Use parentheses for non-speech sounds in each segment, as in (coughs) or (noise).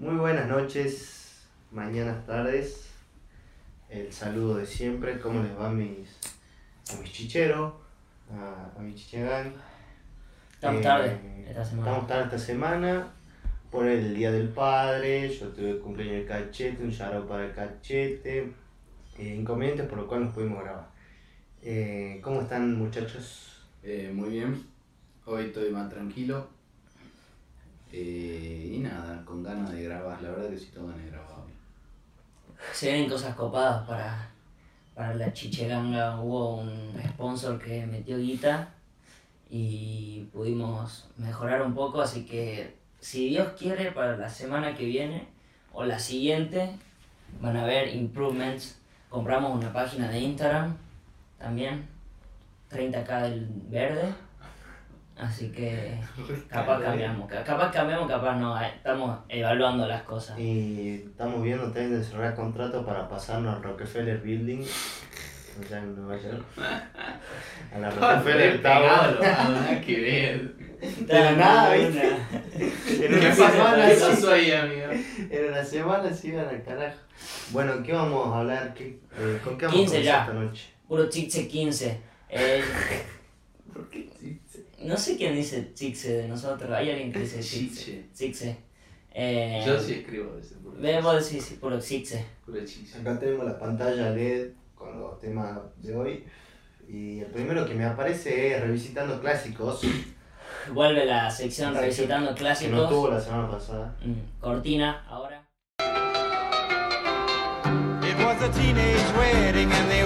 Muy buenas noches, mañanas, tardes. El saludo de siempre. ¿Cómo les va a mis, a mis chicheros? A, a mi chichegán. Estamos Eh, tarde esta semana. Estamos tarde esta semana por el Día del Padre. Yo tuve el cumpleaños del cachete, un shout para el cachete. Eh, inconvenientes por lo cual nos pudimos grabar. Eh, ¿Cómo están muchachos? Eh, muy bien, hoy estoy más tranquilo. Eh, y nada, con ganas de grabar, la verdad que sí tengo ganas de grabar. Se vienen cosas copadas para, para la chicheganga. Hubo un sponsor que metió guita y pudimos mejorar un poco, así que si Dios quiere para la semana que viene o la siguiente van a ver improvements. Compramos una página de Instagram también, 30k del verde. Así que capaz cambiamos, ca- capaz cambiamos, capaz no, eh, estamos evaluando las cosas. Y estamos viendo también de cerrar contrato para pasarnos al Rockefeller Building. Allá en Nueva York. (laughs) A la Rockefeller Tower. nada que ver. De la nada, ¿viste? (laughs) En una semana, ¿Qué sí. pasó ahí, amigo? En una semana se iban al carajo. Bueno, ¿qué vamos a hablar? ¿Qué, eh, ¿Con qué vamos 15 a esta noche? Puro Chixe 15. Eh, ¿Por qué? No sé quién dice Chixe de nosotros. Hay alguien que dice Chixe. Chixe. Eh, Yo sí escribo ese puro vos decís puro Chixe. Puro chiche. Acá tenemos la pantalla LED con los temas de hoy. Y el primero que me aparece es Revisitando Clásicos, Vuelve la sección La revisitando que no clásicos. tuvo la semana pasada. Mm, Cortina, ahora. It was a teenage wedding and the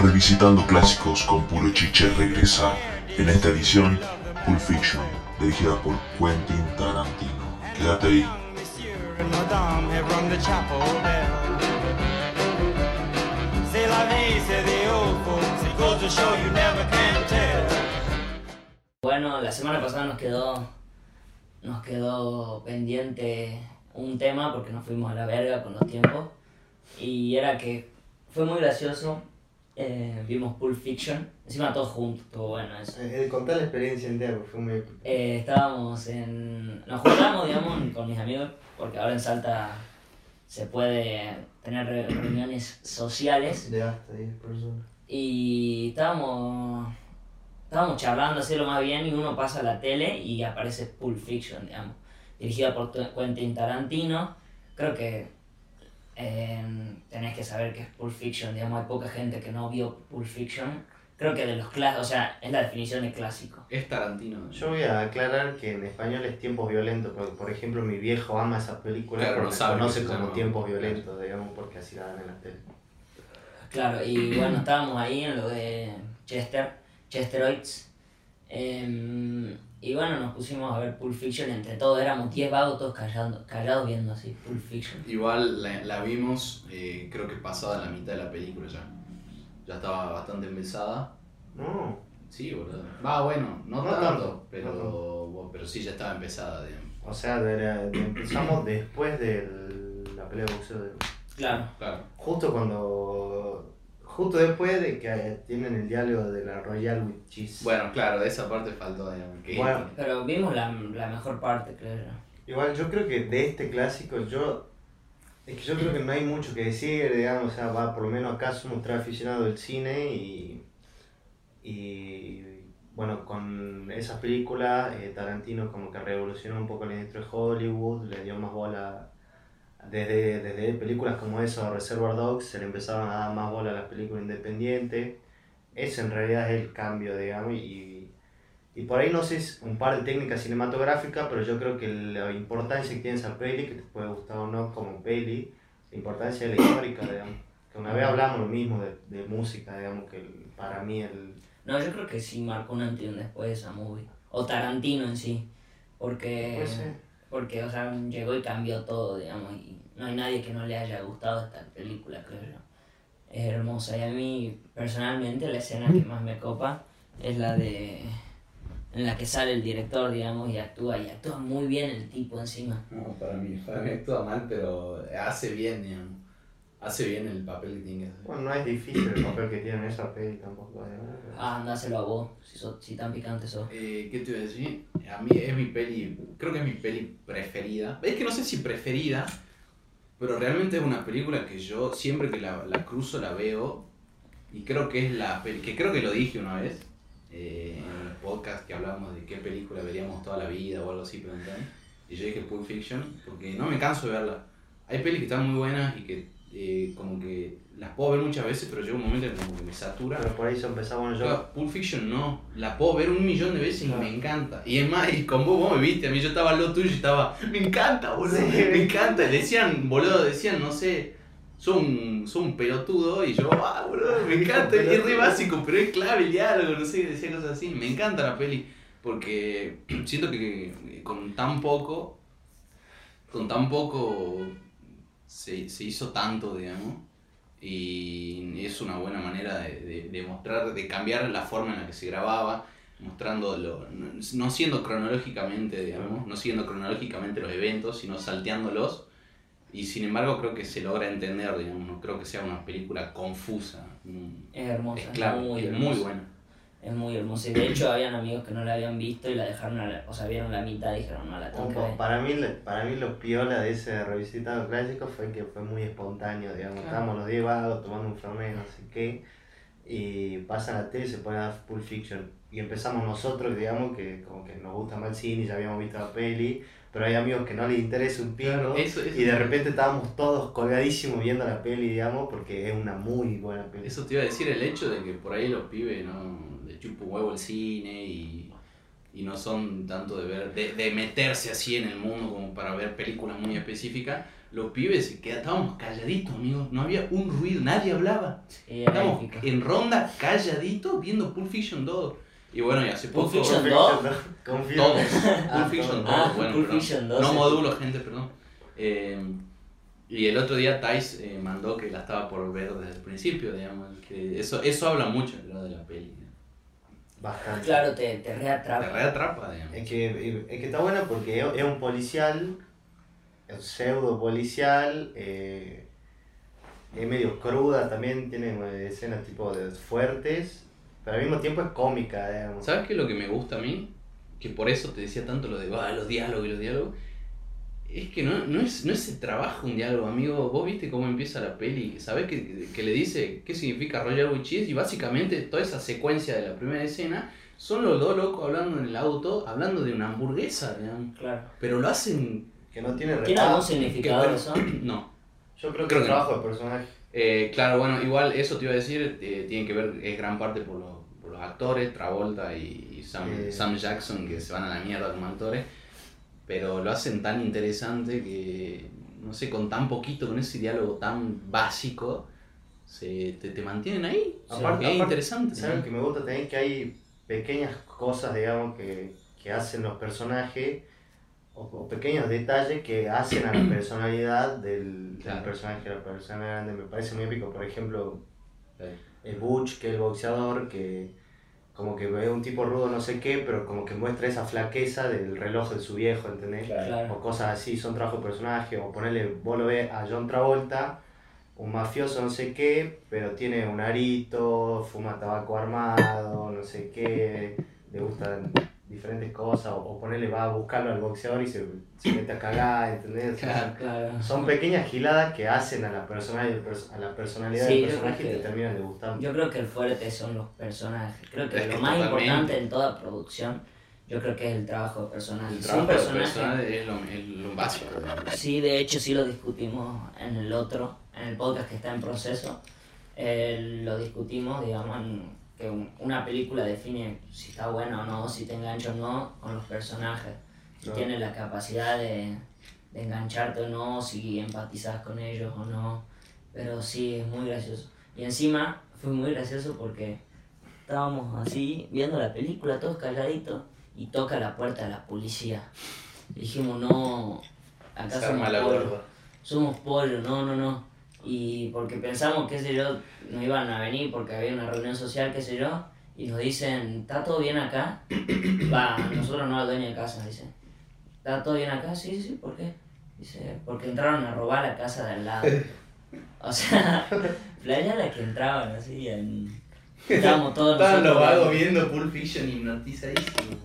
Revisitando clásicos con puro chiche regresa en esta edición Pulp Fiction, dirigida por Quentin Tarantino. Quédate ahí. Bueno, la semana pasada nos quedó. Nos quedó pendiente un tema porque nos fuimos a la verga con los tiempos. Y era que fue muy gracioso. Eh, vimos Pulp Fiction. Encima todos juntos, estuvo bueno eso. Eh, eh, contar la experiencia entera porque fue muy. Eh, estábamos en. Nos juntamos, digamos, con mis amigos, porque ahora en Salta se puede tener re- reuniones sociales. De hasta 10 personas. Y estábamos. Estábamos charlando así lo más bien y uno pasa a la tele y aparece Pulp Fiction, digamos. Dirigida por Quentin Tarantino. Creo que eh, tenés que saber que es Pulp Fiction, digamos, hay poca gente que no vio Pulp Fiction. Creo que de los clásicos, o sea, es la definición de clásico. Es Tarantino. Yo voy a aclarar que en español es tiempos violentos, porque por ejemplo mi viejo ama esa película Claro, porque no sabe conoce como llama. tiempos violentos, digamos, porque así la dan en la tele. Claro, y bueno, estábamos ahí en lo de Chester, Chesteroids. Em, y bueno, nos pusimos a ver Pulp Fiction, entre todos éramos 10 vagos, todos callados, callados viendo así Pulp Fiction. Igual la, la vimos, eh, creo que pasada la mitad de la película ya. Ya estaba bastante empezada. No, Sí, boludo. Va, bueno, no, No tanto, tanto, pero, no bueno, pero sí ya estaba empezada, digamos. o sea, de la- de- empezamos después de la pelea de boxeo. de- Claro, Claro. justo cuando. Justo después de que eh, tienen el diálogo de la Royal with Cheese. Bueno, claro, esa parte faltó, digamos. Que Bueno. pero vimos la, la mejor parte, creo yo. Igual yo creo que de este clásico yo es que yo creo que no hay mucho que decir, digamos, o sea, va, por lo menos acá somos tres aficionados del cine y, y bueno, con esas películas eh, Tarantino como que revolucionó un poco la industria de Hollywood, le dio más bola desde, desde películas como esa, Reservoir Dogs, se le empezaron a dar más bola a las películas independientes. Ese en realidad es el cambio, digamos, y, y por ahí no sé un par de técnicas cinematográficas, pero yo creo que la importancia que tiene esa peli, que te puede gustar o no como peli, la importancia de la histórica, digamos. Que una vez hablamos lo mismo de, de música, digamos, que el- para mí el... No, yo creo que sí marcó un antes y un después esa movie. O Tarantino en sí. Porque, Puede ser. porque, o sea, llegó y cambió todo, digamos. Y no hay nadie que no le haya gustado esta película, creo yo. Es hermosa. Y a mí, personalmente, la escena que más me copa es la de. en la que sale el director, digamos, y actúa. Y actúa muy bien el tipo encima. No, para mí, para mí actúa mal, pero hace bien, digamos. Hace bien el papel que tiene que hacer. Bueno, no es difícil el papel que tiene en esa peli tampoco. digamos. Ah, andáselo a vos, si, sos, si tan picante sos. Eh, ¿Qué te iba a decir? A mí es mi peli, creo que es mi peli preferida. Es que no sé si preferida, pero realmente es una película que yo siempre que la, la cruzo la veo y creo que es la que creo que lo dije una vez eh, en el podcast que hablábamos de qué película veríamos toda la vida o algo así, preguntaron. Y yo dije Pulp Fiction porque no me canso de verla. Hay pelis que están muy buenas y que eh, como que las puedo ver muchas veces, pero llega un momento en que como que me satura. Pero por eso empezamos yo. Claro, Pulp Fiction no, la puedo ver un millón de veces Claro. y me encanta. Y es más, y con vos, vos me viste, a mí yo estaba al lado tuyo y estaba, me encanta, boludo, Sí. (laughs) me encanta. Y decían, boludo, decían, no sé, son un, pelotudo y yo, ah, boludo, me encanta. Y es re básico, pero es clave el diálogo, no sé, decía cosas así. Me encanta la peli porque (clears throat) siento que con tan poco, con tan poco se, se hizo tanto, digamos y es una buena manera de, de, de mostrar, de cambiar la forma en la que se grababa, mostrándolo, no, no siendo cronológicamente, digamos, no siendo cronológicamente los eventos, sino salteándolos, y sin embargo creo que se logra entender, digamos, no creo que sea una película confusa, Es hermosa, es clave, muy es hermosa. muy buena. Es muy hermosa. Y de hecho, habían amigos que no la habían visto y la dejaron, a la- o sea, vieron la mitad y dijeron, no la tengo que ver. para, mí, le- para mí lo piola de ese revisitado clásico fue que fue muy espontáneo, digamos. Claro. Estábamos los 10 vagos tomando un fernet, no sé qué, y pasa la tele y se pone a dar Pulp Fiction. Y empezamos nosotros, digamos, que como que nos gusta más el cine, ya habíamos visto la peli, pero hay amigos que no les interesa un pingo. Eso, eso, Y de repente estábamos todos colgadísimos viendo la peli, digamos, porque es una muy buena peli. Eso te iba a decir, el hecho de que por ahí los pibes no le chupa un huevo el cine y, y no son tanto de ver, de, de meterse así en el mundo como para ver películas muy específicas, los pibes se quedaban, estábamos calladitos, amigos, no había un ruido, nadie hablaba. Estábamos en ronda calladitos viendo Pulp Fiction 2. Y bueno, y hace Pulp poco... Fiction Pulp 2. ¿no? Confío. Todos. Ah, Pulp Fiction 2, todos. Ah, bueno, Pulp. Fiction 2, No modulo, gente, perdón. Eh, y el otro día Thais eh, mandó que la estaba por ver desde el principio, digamos. Que eso, eso habla mucho creo, de la peli. Bastante. Claro, te, te Te reatrapa. reatrapa, digamos. Es que, es que está bueno porque es, un policial, es pseudo policial, eh, es medio cruda también, tiene escenas tipo de fuertes, pero al mismo tiempo es cómica, digamos. ¿Sabes qué es lo que me gusta a mí? Que por eso te decía tanto lo de "Ah, los diálogos y los diálogos. Es que no, no, es, no es el trabajo un diálogo, amigo. Vos viste cómo empieza la peli. ¿Sabés que, que le dice qué significa Royal with Cheese? Y básicamente toda esa secuencia de la primera escena son los dos locos hablando en el auto, hablando de una hamburguesa, digamos. Claro. Pero lo hacen. Que no tiene ¿Tiene algún significado eso? No. Yo creo que Creo es que trabajo de personaje. Eh, claro, bueno, igual eso te iba a decir, eh, tiene que ver, es gran parte por los, por los actores, Travolta y, y Sam, Eh. Sam Jackson, que se van a la mierda como actores, pero lo hacen tan interesante que, no sé, con tan poquito, con ese diálogo tan básico, se, te, te mantienen ahí. Sí. es Aparte- aparte, interesante. ¿Saben que me gusta también? Que hay pequeñas cosas, digamos, que, que hacen los personajes, o, o pequeños detalles que hacen a la (clears throat) personalidad del, del personaje, la persona grande. Me parece muy épico, por ejemplo, Sí. el Butch, que es el boxeador, que como que ve un tipo rudo no sé qué, pero como que muestra esa flaqueza del reloj de su viejo, ¿entendés? Claro. o cosas así, son trabajos de personaje, o ponerle, vos lo ves a John Travolta, un mafioso no sé qué, pero tiene un arito, fuma tabaco armado, no sé qué, le gustan diferentes cosas, o, o ponerle, va a buscarlo al boxeador y se, se mete a cagar, ¿entendés? O sea, Claro. Claro. son pequeñas giladas que hacen a la, persona, a la personalidad Sí, del yo personaje y creo te que- terminan de gustar. Yo creo que el fuerte son los personajes. Creo que Es lo que más totalmente. importante en toda producción, yo creo que es el trabajo de personaje. El Si trabajo personaje- personaje es lo, es lo básico. Sí, de hecho sí lo discutimos en el otro, en el podcast que está en proceso. Eh, lo discutimos, digamos, en que un- una película define si está buena o no, si te engancha o no con los personajes. Si Claro. tiene la capacidad de, de engancharte o no, si empatizas con ellos o no. Pero sí, es muy gracioso. Y encima fue muy gracioso porque estábamos así viendo la película, todos calladitos, y toca la puerta de la policía. Y dijimos, no, acá somos pollo, somos pollo, no, no, no. Y porque pensamos, qué sé yo, no iban a venir porque había una reunión social, qué sé yo, y nos dicen, ¿está todo bien acá? (clears throat) Va, nosotros no, al dueño de casa, dice. ¿Está todo bien acá? Sí, sí, ¿por qué? Dice, porque entraron a robar la casa de al lado. (laughs) O sea, playa (laughs) la que entraban así en... (laughs) Estábamos todos Estaban los vagos viendo Pulp Fiction hipnotizadísimos.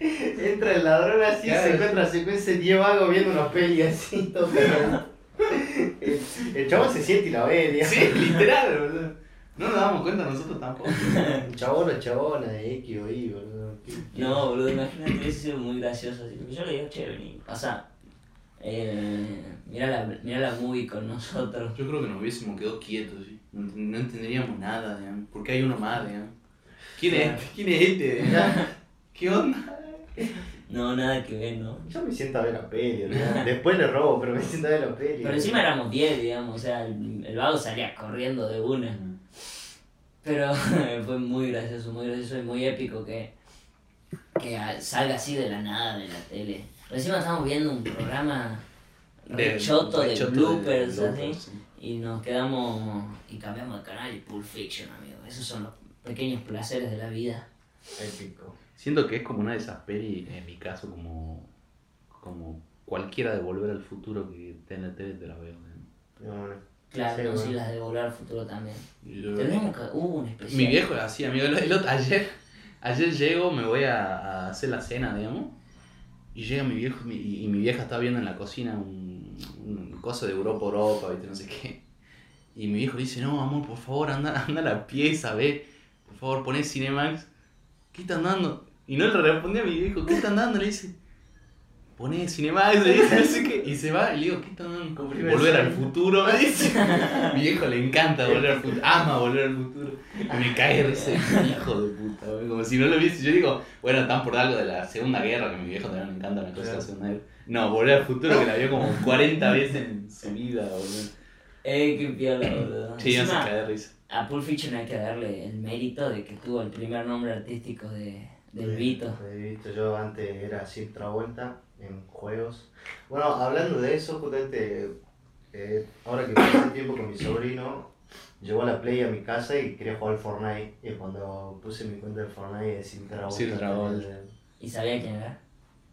Entra el ladrón así, Claro. se encuentra secuencia de 10 vagos viendo una peli así, todo. El, el chabón se siente y la ve, digamos. Sí, literal, boludo. No nos damos cuenta nosotros tampoco. Chabón o chabona de X o Y, boludo. Qué- No, boludo, imagínate, hubiese sido muy gracioso. Así, porque yo le digo, che, vení, pasa. Eh, mira, la, mira la movie con nosotros. Yo creo que nos hubiésemos quedado quietos, ¿sí? no, no entenderíamos nada, digamos. ¿Por qué hay uno más, digamos? ¿Quién es este? ¿Quién es este? ¿Qué onda? No, nada que ver, ¿no? Yo me siento a ver la peli, boludo. (laughs) Después le robo, pero me siento a ver la peli. Pero encima éramos 10, digamos, o sea, el, el vago salía corriendo de una. Pero (laughs) fue muy gracioso, muy gracioso y muy épico que, que salga así de la nada de la tele. Pero encima estamos viendo un programa De- choto de rechoto de bloopers, así. bloopers, sí. Y nos quedamos y cambiamos de canal y Pulp Fiction, amigo. Esos son los pequeños placeres de la vida. Épico. Siento que es como una de esas pelis, en mi caso, como, como cualquiera de Volver al Futuro que la tele te la veo. digamos. No, no. Claro, Sí, no, bueno. sí, las de Volver al Futuro también. Yo- Tenemos que... Hubo un especial. Mi viejo así, amigo. El, el otro- ayer, ayer llego, me voy a, a hacer la cena, digamos. Y llega mi viejo mi- y, y mi vieja está viendo en la cocina un, un coso de Europa, Europa, ¿viste? No sé qué. Y mi viejo dice, no, amor, por favor, anda, anda a la pieza, ve. Por favor, poné Cinemax. ¿Qué están dando? Y no le responde a mi viejo, ¿qué están dando? Le dice, poné Cinemax, le dice. (laughs) Y se va y le digo, ¿qué están dando? Volver al futuro, me dice. (laughs) mi viejo le encanta volver al futuro, ama volver al futuro. Y me cae risa, hijo de puta, güey, como si no lo viese. Yo digo, bueno, están por algo de la Segunda Guerra, que a mi viejo también le encanta la cosa de la Claro. Segunda Guerra. No, volver al futuro que la vio como 40 veces en su vida, boludo. Eh, qué piola, boludo. Sí, no se cae de risa. A Pulp Fiction hay que darle el mérito de que tuvo el primer nombre artístico de, del Vito. De Vito, yo antes era Sid Travolta en juegos. Bueno, hablando de eso, justamente, eh, ahora que pasé tiempo con mi sobrino, llegó la Play a mi casa y quería jugar al Fortnite. Y cuando puse mi cuenta de Fortnite de Sid Travolta. Sid Travolta. tenía el- ¿Y sabía quién era?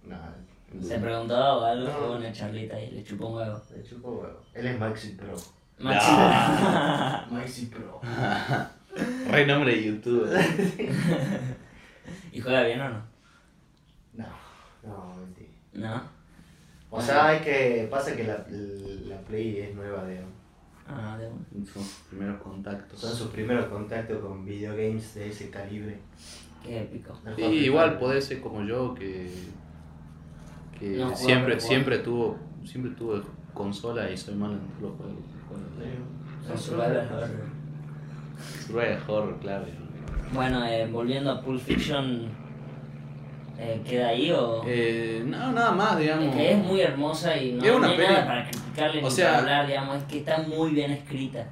Nada, Se preguntó o algo, No. fue una charlita y le chupó un huevo. de chupo huevo. Él es Maxi Pro. Maxi. Maxi Pro. Re nombre de YouTube. ¿Y juega bien o no? No, no, mentira. ¿No? O sea, es que pasa que la, la Play es nueva, digamos. Ah, de una. Son sus primeros contactos. Son sus primeros contactos con videogames de ese calibre. Qué épico. Sí, igual podés ser como yo que, que No, siempre, siempre tuvo siempre tuve consola y soy malo en todos los juegos. Survival horror. Horror, claro. Bueno, eh, volviendo a Pulp Fiction, eh, ¿queda ahí o...? Eh, no, nada más, digamos. Es que es muy hermosa y no, Es una no hay peli- nada para criticarle o ni sea- para hablar, digamos, es que está muy bien escrita.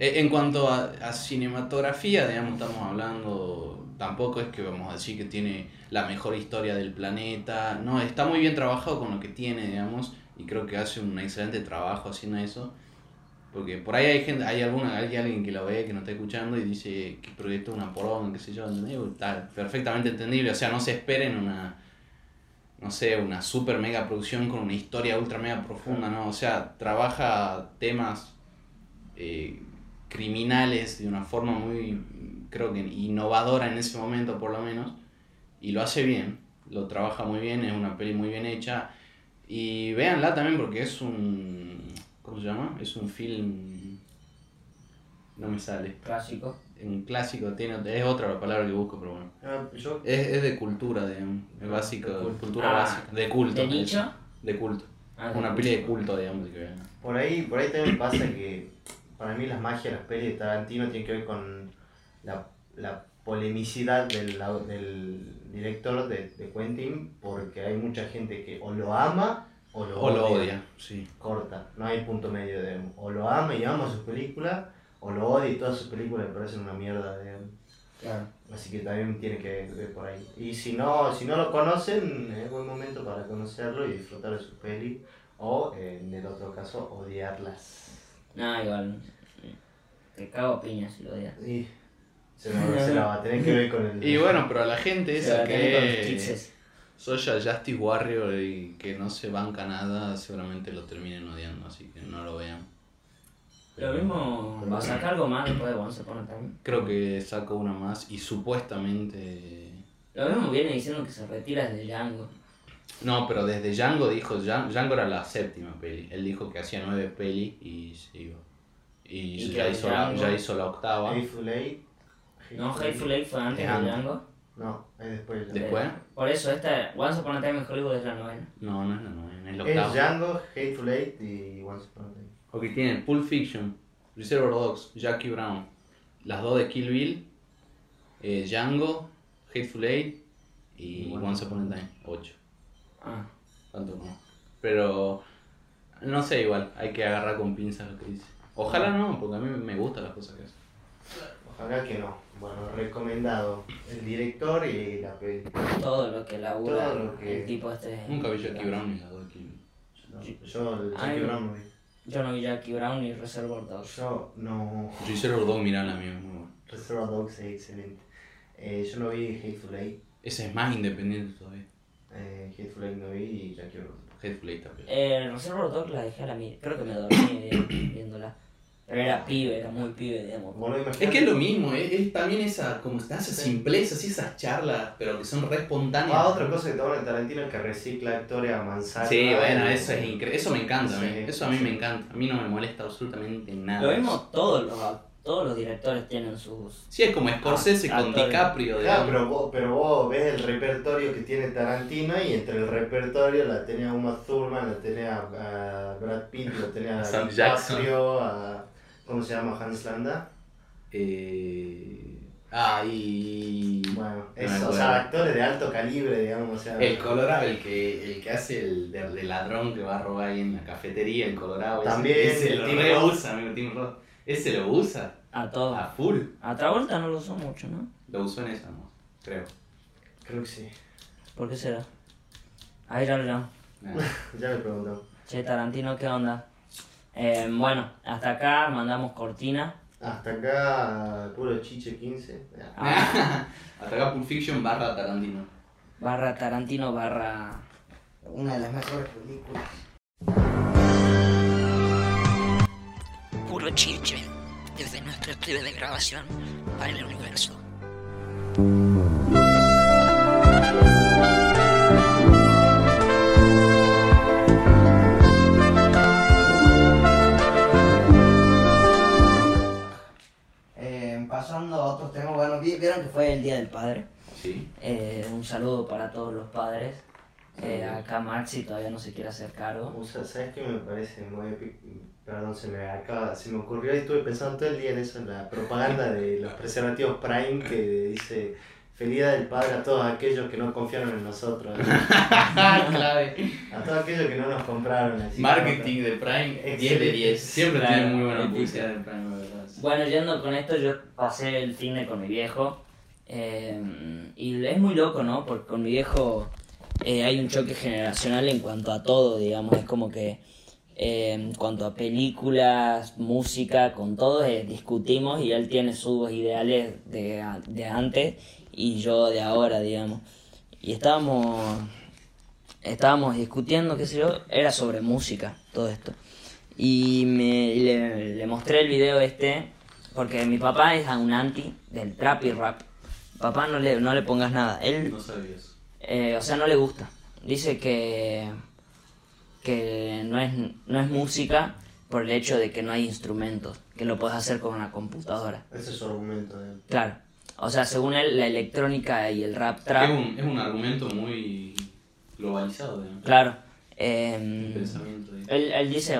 Eh, En cuanto a, a cinematografía, digamos, estamos hablando, tampoco es que vamos a decir que tiene la mejor historia del planeta, no, está muy bien trabajado con lo que tiene, digamos, y creo que hace un excelente trabajo haciendo eso, porque por ahí hay gente, hay alguna, hay alguien que lo ve, que no está escuchando y dice que proyecto una poronga, qué sé yo, ¿entendés? está perfectamente entendible, o sea, no se esperen una, no sé, una super mega producción con una historia ultra mega profunda, ¿no? O sea, trabaja temas eh, criminales de una forma muy, creo que innovadora en ese momento por lo menos, y lo hace bien, lo trabaja muy bien, es una peli muy bien hecha, y véanla también porque es un, ¿cómo se llama? Es un film, no me sale, Clásico. un clásico, tiene, es otra la palabra que busco, pero bueno. Ah, yo, Es, es de cultura, digamos, es básico, De cultura Ah, básica, de culto. ¿De es, nicho? De culto. Ah, de Una peli de culto, digamos, que vean. por ahí, por ahí también pasa que para mí las magias las pelis de Tarantino tienen que ver con la, la polemicidad del, del director de, de Quentin, porque hay mucha gente que o lo ama o lo, O lo odia. odia, sí. Corta, no hay punto medio de o lo ama y ama sus películas, o lo odia y todas sus películas le parecen una mierda. digamos. Claro. Así que también tiene que ver por ahí. Y si no, si no lo conocen, es buen momento para conocerlo y disfrutar de su peli. O eh, en el otro caso, odiarlas. No, igual. Te cago a piñas si lo odias. Y se la, se la va a tener que ver con el. Y bueno, pero a la gente esa va a tener con los que... Social Justice Warrior y que no se banca nada, seguramente lo terminen odiando, así que no lo vean. Lo mismo va a sacar algo más después de Once Upon a Time. Creo que saca una más y supuestamente... Lo mismo viene diciendo que se retira de Django. No, pero desde Django dijo, Djan- Django era la séptima peli. Él dijo que hacía nueve pelis y se iba. Y, Y ya, hizo la, ya hizo la octava. Hateful Eight. No, Hateful Eight fue antes Es de. Django. No, es después. De- ¿Después? Por eso esta Once Upon a Time in Hollywood es la novena. No, no es la novena, es la Es. Django, Hateful Eight y Once Upon a Time. Ok, tienen Pulp Fiction, Reservoir Dogs, Jackie Brown, las dos de Kill Bill, eh, Django, Hateful Eight y Bueno. Once Upon a Time, 8. Ah. Tanto no. Pero no sé, igual, hay que agarrar con pinzas lo que dice. Ojalá no, porque a mí me gustan las cosas que hace. Ojalá que no. Bueno, recomendado. El director y la peli. Todo lo que labura Todo lo que- el tipo este. Nunca vi Jackie Brown ni Bill. No, yo, el Jackie no. Brown no vi. Yo no vi Jackie Brown ni Reservoir Dogs. Yo no. Reservoir Dogs, mirá la mía, muy bueno. Reservoir Dogs es excelente. Eh, yo no vi Hateful Eight. Ese es más independiente todavía. Eh, Hateful Eight no vi y Jackie Brown. Hateful Eight también. Eh, Reservoir Dogs la dejé a la mitad. Creo que me dormí vi- (coughs) viéndola. Pero era pibe, era muy pibe, digamos. Bueno, Es que es lo mismo, es, es también esa, como está esa simpleza, así esas charlas, pero que son re espontáneas. Ah, otra cosa que toma en Tarantino es que recicla actores a manzana. Sí, bueno, y- eso es increíble. Eso me encanta a mí. Sí, Eso a mí sí. me encanta. A mí no me molesta absolutamente nada. Lo mismo, todos los, todos los directores tienen sus. Sí, es como Scorsese Ah, con actores. DiCaprio. Claro, digamos. pero vos, pero vos ves el repertorio que tiene Tarantino y entre el repertorio la tenés a Uma Thurman, la tenés a, Brad Pitt, la tenés a Sam DiCaprio, a... ¿Cómo se llama? Hans Landa. Eh... Ah, y... Bueno, No es, me o sea, actores de alto calibre, digamos. O sea, El Colorado, el que, el que hace el de, de ladrón que va a robar ahí en la cafetería, el Colorado. ese- También, Ese, el lo Tim re usa, amigo, Tim Roth. Ese lo usa A todos. a full. A Travolta no lo usó mucho, ¿no? Lo usó en esa, ¿no? creo. Creo que sí. ¿Por qué será? Ahí ya lo llamo. Nada. (laughs) Ya me preguntó. Che, Tarantino, ¿qué onda? Eh, bueno, hasta acá mandamos cortina. Hasta acá, puro chiche 15. Ya. Ah, (laughs) Hasta acá Pulp Fiction barra Tarantino. barra Tarantino, barra. Una de las mejores películas. Puro chiche, desde nuestro estudio de grabación para el universo. Vieron que fue el Día del Padre. Sí. Eh, un saludo para todos los padres. Eh, acá Maxi todavía no se quiere hacer cargo. O sea, ¿sabes qué me parece muy? Perdón, se me acaba, se me ocurrió y estuve pensando todo el día en eso, en la propaganda de los preservativos Prime que dice Feliz Día del Padre a todos aquellos que no confiaron en nosotros, (laughs) Clave. a todos aquellos que no nos compraron. así Marketing de Prime, 10 de 10. Siempre tiene muy buena publicidad de Prime. Bueno, yendo con esto, yo pasé el cine con mi viejo. eh, y es muy loco, ¿no? Porque con mi viejo eh, hay un choque generacional en cuanto a todo, digamos. Es como que eh, en cuanto a películas, música, con todo discutimos y él tiene sus ideales de, de antes y yo de ahora, digamos. Y estábamos, estábamos discutiendo, qué sé yo, era sobre música, todo esto. Y me, le mostré el video este, porque mi papá es un anti del trap y rap. Papá no le, no le pongas nada. Él No sabía eso. eh, o sea, no le gusta. Dice que, que no, es, no es música por el hecho de que no hay instrumentos, que lo puedes hacer con una computadora. Ese es su argumento. él. Claro. O sea, según él, la electrónica y el rap Es trap, un, es un argumento muy globalizado, digamos. claro. El eh, pensamiento. él, él dice,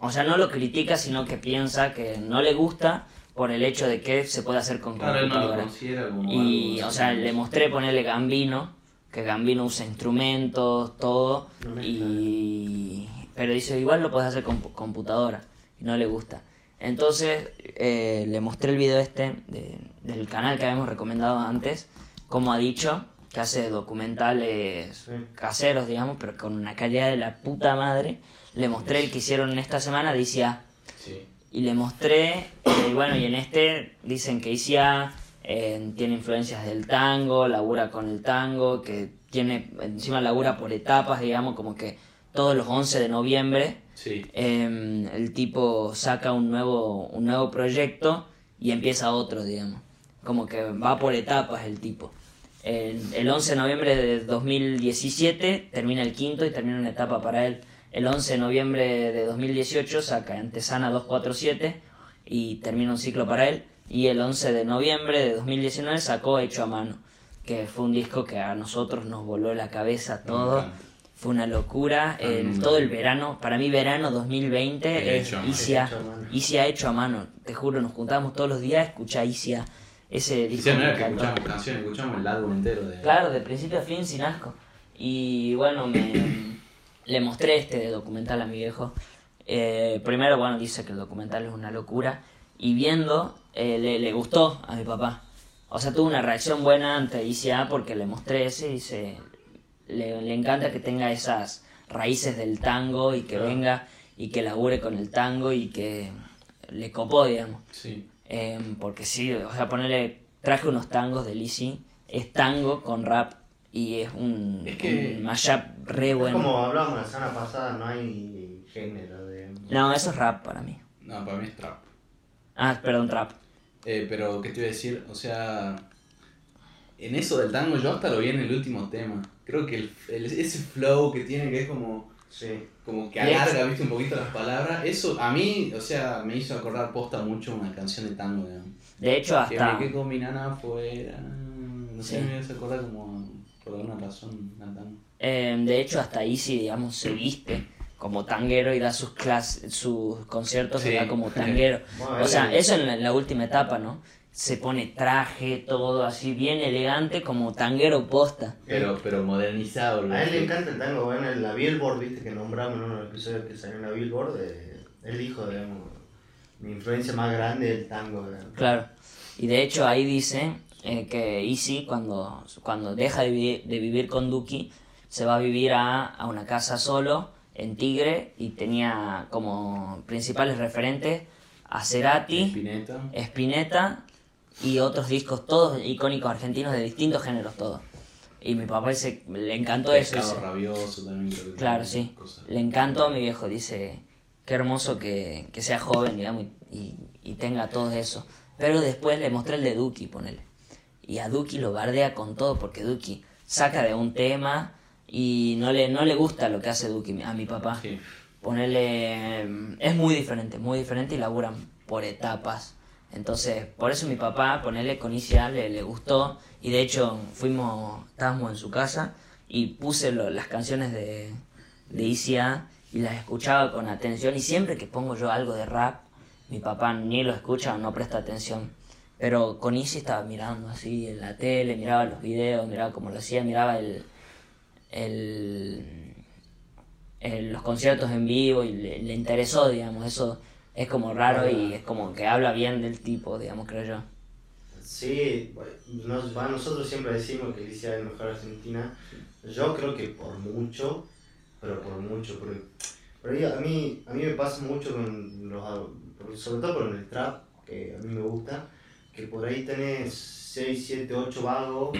o sea, no lo critica, sino que piensa que no le gusta por el hecho de que se puede hacer con Claro, no computadora. como Y, algo o sea, le mostré ponerle Gambino, que Gambino usa instrumentos, todo, No y... pero dice, igual lo puedes hacer con pu- computadora, y no le gusta. Entonces, eh, le mostré el video este de- del canal que habíamos recomendado antes, como ha dicho, que hace documentales Sí. caseros, digamos, pero con una calidad de la puta madre. Le mostré el que hicieron esta semana, ah, Sí. y le mostré, eh, y bueno, y en este dicen que ICA eh, tiene influencias del tango, labura con el tango, que tiene, encima labura por etapas, digamos, como que todos los 11 de noviembre Sí. eh, el tipo saca un nuevo, un nuevo proyecto y empieza otro, digamos. Como que va por etapas el tipo. El, el 11 de noviembre de 2017 termina el quinto y termina una etapa para él. El 11 de noviembre de 2018 saca Antesana 247 y termina un ciclo para él. Y el 11 de noviembre de 2019 sacó Hecho a Mano, que fue un disco que a nosotros nos voló la cabeza todo. Fue una locura. el- todo el verano, para mí verano 2020 es. Isia, Hecho a mano. Isia hecho a mano. Te juro, nos juntábamos todos los días a escuchar Isia. Ese disco. Sí, no era que escuchamos canciones, escuchamos el álbum entero de. Claro, de principio a fin, sin asco. Y bueno, me, le mostré este documental a mi viejo. Eh, primero, bueno, dice que el documental es una locura. Y viendo, eh, le, le gustó a mi papá. O sea, tuvo una reacción buena ante ICA porque le mostré ese y dice, le, le encanta que tenga esas raíces del tango y que venga y que labure con el tango y que le copó, digamos. Sí. Em, porque sí, o sea, ponerle, traje unos tangos de Lizzy, es tango con rap y es un, Es que- un mashup re Es bueno. como hablábamos la semana pasada, no hay género de... No, eso es rap para mí. No, para mí es trap. Ah, perdón, trap. Eh, pero, ¿qué te iba a decir? O sea, en eso del tango yo hasta lo vi en el último tema. Creo que el, el- ese flow que tiene, que es como, Sí. como que alarga, viste, un poquito las palabras, eso a mí, o sea, me hizo acordar posta mucho una canción de tango, digamos. De hecho, Que hasta... me quedé con mi nana afuera. No sé, Sí. me hizo acordar como, por alguna razón, al tango. em, de hecho, hasta Easy, digamos, se viste como tanguero y da sus clases, sus conciertos, Sí. y da como tanguero. (laughs) Bueno, o sea, eso en la, en la última etapa, ¿no? Se pone traje, todo así bien elegante, como tanguero posta. Pero, pero modernizado. lo A él le encanta el tango, bueno, en la Billboard, viste, que nombramos en uno de los episodios que salió en la Billboard, eh, él dijo, digamos, mi influencia más grande es el tango, digamos. Claro. Y de hecho ahí dice eh, que Easy cuando, cuando deja de, vi- de vivir con Duki se va a vivir a, a una casa solo en Tigre y tenía como principales referentes a Cerati, Spinetta. Spinetta y otros discos todos icónicos argentinos de distintos géneros todos. Y mi papá dice, le encantó eso. Dice, rabioso también. Claro, sí. cosas. Le encantó a mi viejo, dice, qué hermoso que, que sea joven, digamos, y, y- y tenga todo eso. Pero después le mostré el de Duki, ponele. Y a Duki lo bardea con todo, porque Duki saca de un tema y no le, no le gusta lo que hace Duki a mi papá. Sí. Ponerle... Es muy diferente, muy diferente y laburan por etapas. Entonces, por eso mi papá, ponerle con ICA, le, le gustó. Y de hecho, fuimos, estábamos en su casa y puse lo- las canciones de, de ICA y las escuchaba con atención. Y siempre que pongo yo algo de rap, mi papá ni lo escucha o no presta atención. Pero con Isi estaba mirando así en la tele, miraba los videos, miraba cómo lo hacía, miraba el, el, el- los conciertos en vivo y le, le interesó, digamos, eso es como raro y es como que habla bien del tipo, digamos, creo yo. Sí, nos, nosotros siempre decimos que Alicia es mejor argentina. Yo creo que por mucho, pero por mucho. Porque, pero a, mí, a mí me pasa mucho con los, sobre todo con el trap, que a mí me gusta, que por ahí tenés 6, 7, 8 vagos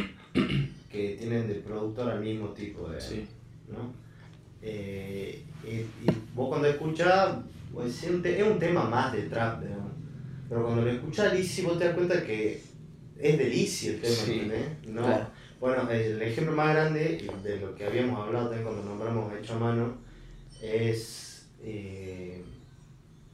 que tienen de productor al mismo tipo de... Sí. ¿no? Eh, y, y vos cuando escuchás, pues, es, un te- es un tema más de trap, digamos. pero cuando lo escuchás Lizzy vos te das cuenta que es de Lizzy el tema, Sí, ¿entendés? No, claro. Bueno, el ejemplo más grande de lo que habíamos hablado también cuando nombramos Hecho a Mano es eh,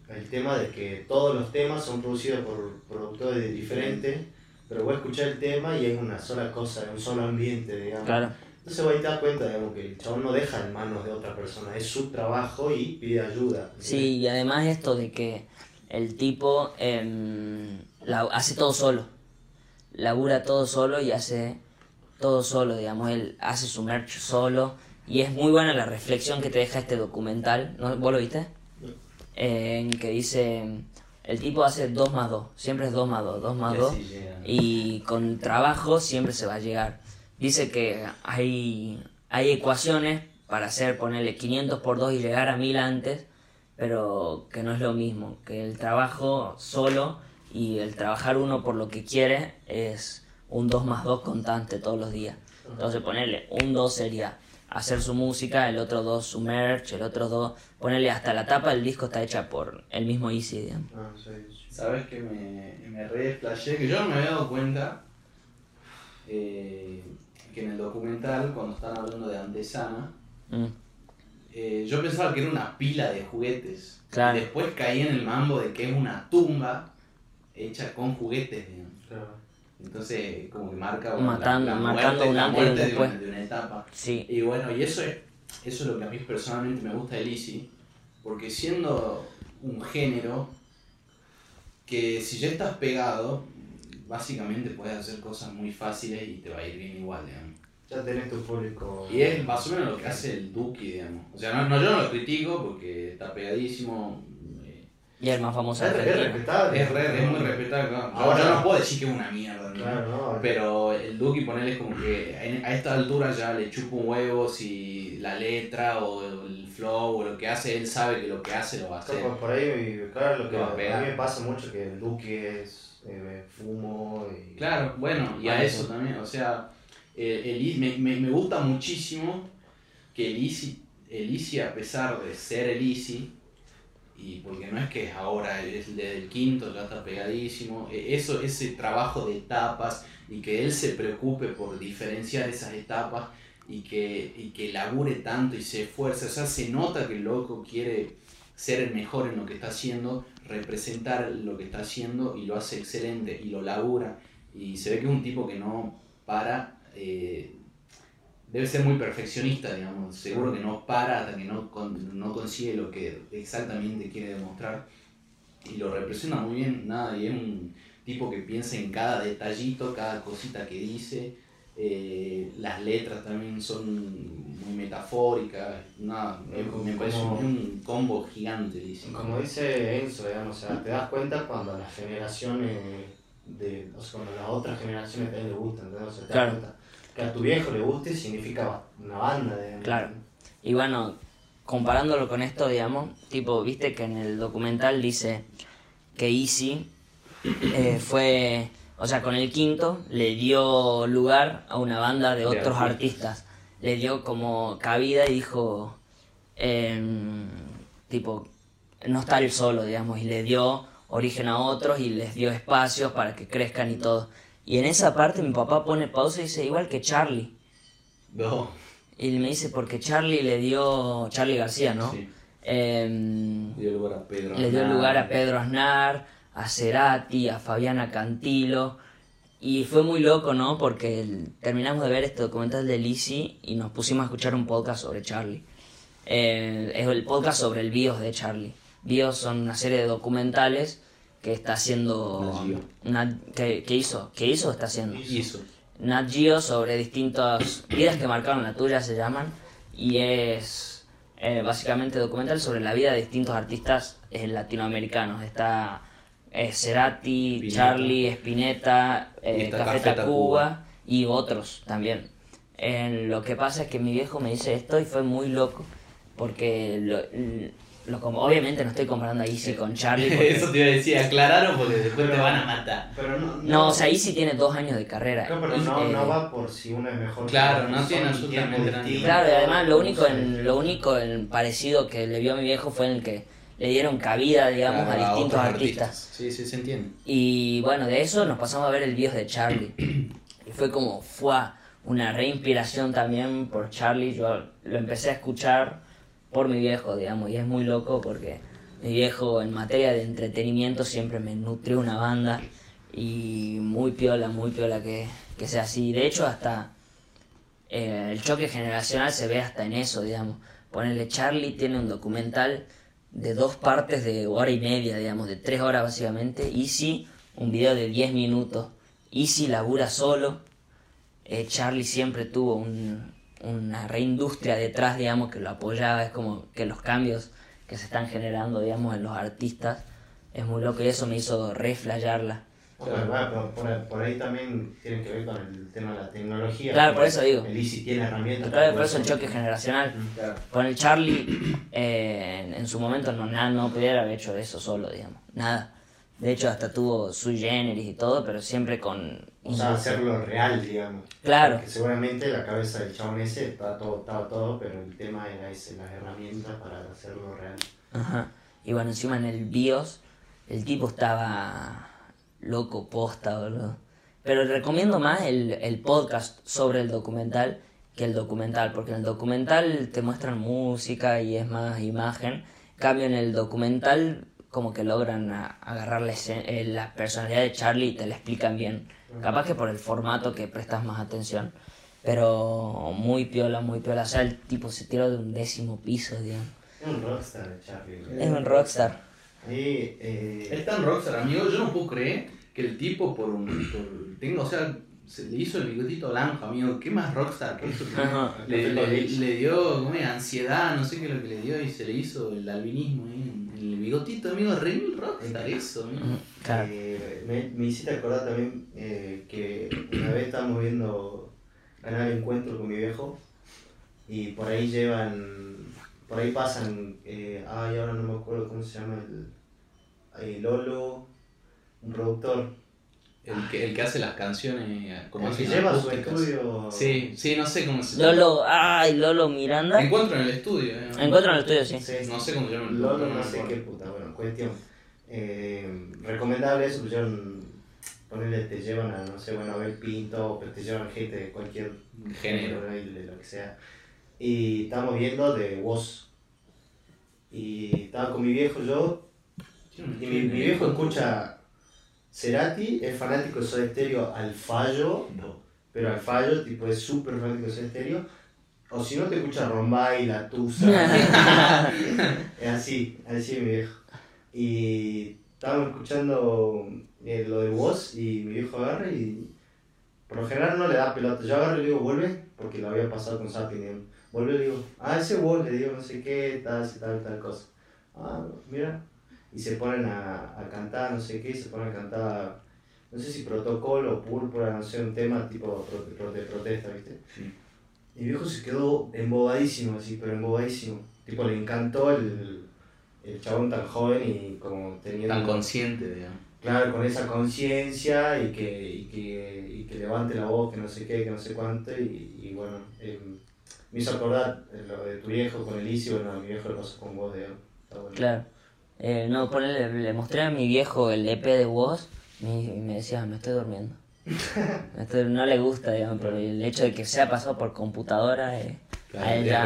el tema de que todos los temas son producidos por productores diferentes, pero vos escuchás el tema y es una sola cosa, un solo ambiente, digamos. Claro. Entonces ahí te das cuenta, digamos, que el chabón no deja en manos de otra persona, es su trabajo y pide ayuda. Sí, y además esto de que el tipo em, la- hace todo solo. Labura todo solo y hace todo solo, digamos, él hace su merch solo. Y es muy buena la reflexión que te deja este documental. ¿no? ¿Vos lo viste? En que dice, el tipo hace 2 más 2, siempre es 2 más 2, 2 más Y 2. así llega. Y con trabajo siempre se va a llegar. Dice que hay, hay ecuaciones para hacer, ponerle 500 por 2 y llegar a 1000 antes, pero que no es lo mismo, que el trabajo solo y el trabajar uno por lo que quiere es un 2 más 2 constante todos los días. Entonces ponerle un 2 sería hacer su música, el otro 2 su merch, el otro 2, ponerle hasta la tapa del disco está hecha por el mismo Easy, digamos. Ah, sí, sí. ¿Sabes que me, me re desplayé? Que yo no me había dado cuenta eh, que en el documental, cuando están hablando de Antesana, Mm, eh, yo pensaba que era una pila de juguetes. Claro. Y después caí en el mambo de que es una tumba hecha con juguetes, digamos. Claro. Entonces, como que marca bueno, Matando- la, la marcando muerte, la de, una, de una etapa. Sí, Y bueno, y eso es, eso es lo que a mí personalmente me gusta de Lizzy, porque siendo un género que si ya estás pegado, básicamente puedes hacer cosas muy fáciles y te va a ir bien igual, digamos. Ya tenés tu público. Y es más o menos lo que hace el Duki, digamos. O sea, no, no, yo no lo critico porque está pegadísimo. Y el más famoso de Es, es respetable. Es, re- es muy respetable. claro. Yo- Ahora- no puedo decir que es una mierda, ¿no? Claro, no. Pero el Duki ponerle es como que en- a esta altura ya le chupa un huevo si la letra o el flow o lo que hace, él sabe que lo que hace lo va a hacer. Por, por ahí, claro, lo que a mí me pasa mucho que el Duque es eh, fumo y... Claro, bueno, y a eso sí. también, o sea, el, el Easy- me, me, me gusta muchísimo que el Easy, el Easy, a pesar de ser el Easy, y porque no es que es ahora, es desde el quinto, ya está pegadísimo, e- eso, ese trabajo de etapas y que él se preocupe por diferenciar esas etapas y que, y que labure tanto y se esfuerce, o sea, se nota que el loco quiere ser el mejor en lo que está haciendo, representar lo que está haciendo y lo hace excelente y lo labura. Y se ve que es un tipo que no para, eh, debe ser muy perfeccionista, digamos, seguro que no para hasta que no, con- no consigue lo que exactamente quiere demostrar y lo representa muy bien, nada, y es un tipo que piensa en cada detallito, cada cosita que dice, eh, las letras también son muy metafóricas, nada, Como- me parece como- un combo gigante, dice. Como dice Enzo, digamos, o sea, te das cuenta cuando las generaciones de, o sea, cuando las otras generaciones también le gustan, ¿entendés? O sea, te das Claro. cuenta que a tu viejo le guste significa una banda, digamos. Claro. Y bueno, comparándolo con esto, digamos, tipo, viste que en el documental dice que Easy eh, fue, o sea, con el quinto le dio lugar a una banda de De otros artistas. Le dio como cabida y dijo, em, tipo, no estar solo, digamos, y le dio origen a otros y les dio espacios para que crezcan y todo. Y en esa parte mi papá pone pausa y dice, igual que Charlie. No, Y me dice, porque Charlie le dio, Charlie García, ¿no? Sí. Em, dio lugar a Pedro. le dio Aznar. lugar a Pedro Aznar, a Cerati, a Fabiana Cantilo. Y fue muy loco, ¿no? Porque el- terminamos de ver este documental de Lizzie y nos pusimos a escuchar un podcast sobre Charlie. Eh, es el podcast sobre el BIOS de Charlie. BIOS son una serie de documentales que está haciendo... Nat que, que hizo? ¿Qué hizo o está haciendo? Hizo. Nat Geo sobre distintas vidas que marcaron la tuya se llaman y es eh, básicamente documental sobre la vida de distintos artistas eh, latinoamericanos. Está eh, Cerati, Spinetta. Charlie, Spinetta, eh, Café Café Tacuba y otros también. Eh, lo que pasa es que mi viejo me dice esto y fue muy loco porque lo, lo como obviamente no estoy comparando a Easy con Charlie. porque- Eso te iba a decir, aclararon porque después te van a matar. Pero no, no, o sea, Easy tiene dos años de carrera. No, pero Y, no, eh, no va por si uno es mejor. Claro, no son tiene absolutamente nada. Claro, y además lo único, no en, lo único en parecido que le vio a mi viejo fue en el que le dieron cabida, digamos, Claro, a distintos otros artistas. Sí, sí, se entiende. Y bueno, de eso nos pasamos a ver el BIOS de Charlie. Y fue como, fue una reinspiración también por Charlie. Yo lo empecé a escuchar por mi viejo, digamos, y es muy loco porque mi viejo en materia de entretenimiento siempre me nutrió una banda y muy piola, muy piola que, que sea así. De hecho, hasta eh, el choque generacional se ve hasta en eso, digamos. Ponerle Charlie tiene un documental de dos partes de hora y media, digamos, de tres horas básicamente. Easy, un video de 10 minutos. Easy labura solo. Eh, Charlie siempre tuvo un- una reindustria detrás, digamos, que lo apoyaba. Es como que los cambios que se están generando, digamos, en los artistas es muy loco y eso me hizo reflayarla. Bueno, por, por ahí también tiene que ver con el tema de la tecnología. Claro, por eso digo. El Easy tiene herramientas. Claro, por eso el choque generacional. Claro. Con el Charlie, eh, en, en su momento no, nada, no pudiera haber hecho eso solo, digamos. Nada. De hecho, hasta tuvo sui generis y todo, pero siempre con... O sea, hacerlo real, digamos. Claro. Porque seguramente la cabeza del chabón ese estaba todo, estaba todo, pero el tema era ese, las herramientas para hacerlo real. Ajá. Y bueno, encima en el BIOS, el tipo estaba loco, posta, boludo. Pero recomiendo más el, el podcast sobre el documental que el documental, porque en el documental te muestran música y es más imagen. En cambio, en el documental como que logran a- agarrar la, eh, la personalidad de Charlie y te la explican bien. Capaz que por el formato que prestas más atención. Pero muy piola, muy piola. O sea, el tipo se tiró de un décimo piso, digamos. Es un rockstar, Charlie. Es un rockstar. Ahí, eh, Es tan rockstar, amigo. Yo no puedo creer que el tipo, por un. Por, tengo, o sea, se le hizo el bigotito blanco, amigo. ¿Qué más rockstar que eso? (laughs) Le, le, le dio ¿cómo es? ansiedad, no sé qué es lo que le dio, y se le hizo el albinismo ahí en el bigotito, amigo. Re mil rockstar eso, amigo. Claro. Eh, me, me hiciste acordar también eh, que una vez estábamos viendo Canal Encuentro con mi viejo y por ahí llevan, por ahí pasan, eh, ay, ahora no me acuerdo cómo se llama el, eh, Lolo, un productor, El que, el que hace las canciones como el que lleva su estudio. Sí, sí, no sé cómo se llama. Lolo, ay, Lolo Miranda. Encuentro en el estudio. eh. Encuentro en el estudio, sí. Sí, No sé cómo se llama el Lolo, no sé qué puta, bueno, cuestión. Eh, recomendable eso, pusieron, ponele, te llevan a, no sé, bueno, a ver Pinto, pero te llevan gente de cualquier Género. de de lo que sea. Y estábamos viendo de Woz. Y estaba con mi viejo yo, y mi, mi viejo escucha Cerati, es fanático de Soda Stereo al fallo, pero al fallo, tipo, es súper fanático de Soda Stereo. O si no te escucha Rombay, La Tusa. (laughs) (laughs) es así, así mi viejo. Y estábamos escuchando eh, lo de Woz y mi viejo agarra y por lo general no le da pelota. Yo agarro y le digo, vuelve, porque lo había pasado con Sapi. Vuelve y le digo, ah, ese Woz, le digo, no sé qué, tal, tal, tal cosa. Ah, mira. Y se ponen a, a cantar, no sé qué, se ponen a cantar, no sé si protocolo o púrpura, no sé, un tema tipo de protesta, ¿viste? Sí. Y mi viejo se quedó embobadísimo, así, pero embobadísimo. Tipo, le encantó el, el chabón tan joven y como teniendo... Tan consciente, digamos. Claro, con esa conciencia y que, y, que, y que levante la voz, que no sé qué, que no sé cuánto. Y, y bueno, eh, me hizo acordar lo de tu viejo con el Isi, bueno, a mi viejo le pasó con vos, digamos. Está bueno. Claro. Eh, no, ponele, le mostré a mi viejo el EP de Woz y me, y me decía, me estoy durmiendo. Me estoy- no le gusta, digamos, pero el hecho de que sea pasado por computadora, eh, Claro, a él es ya-.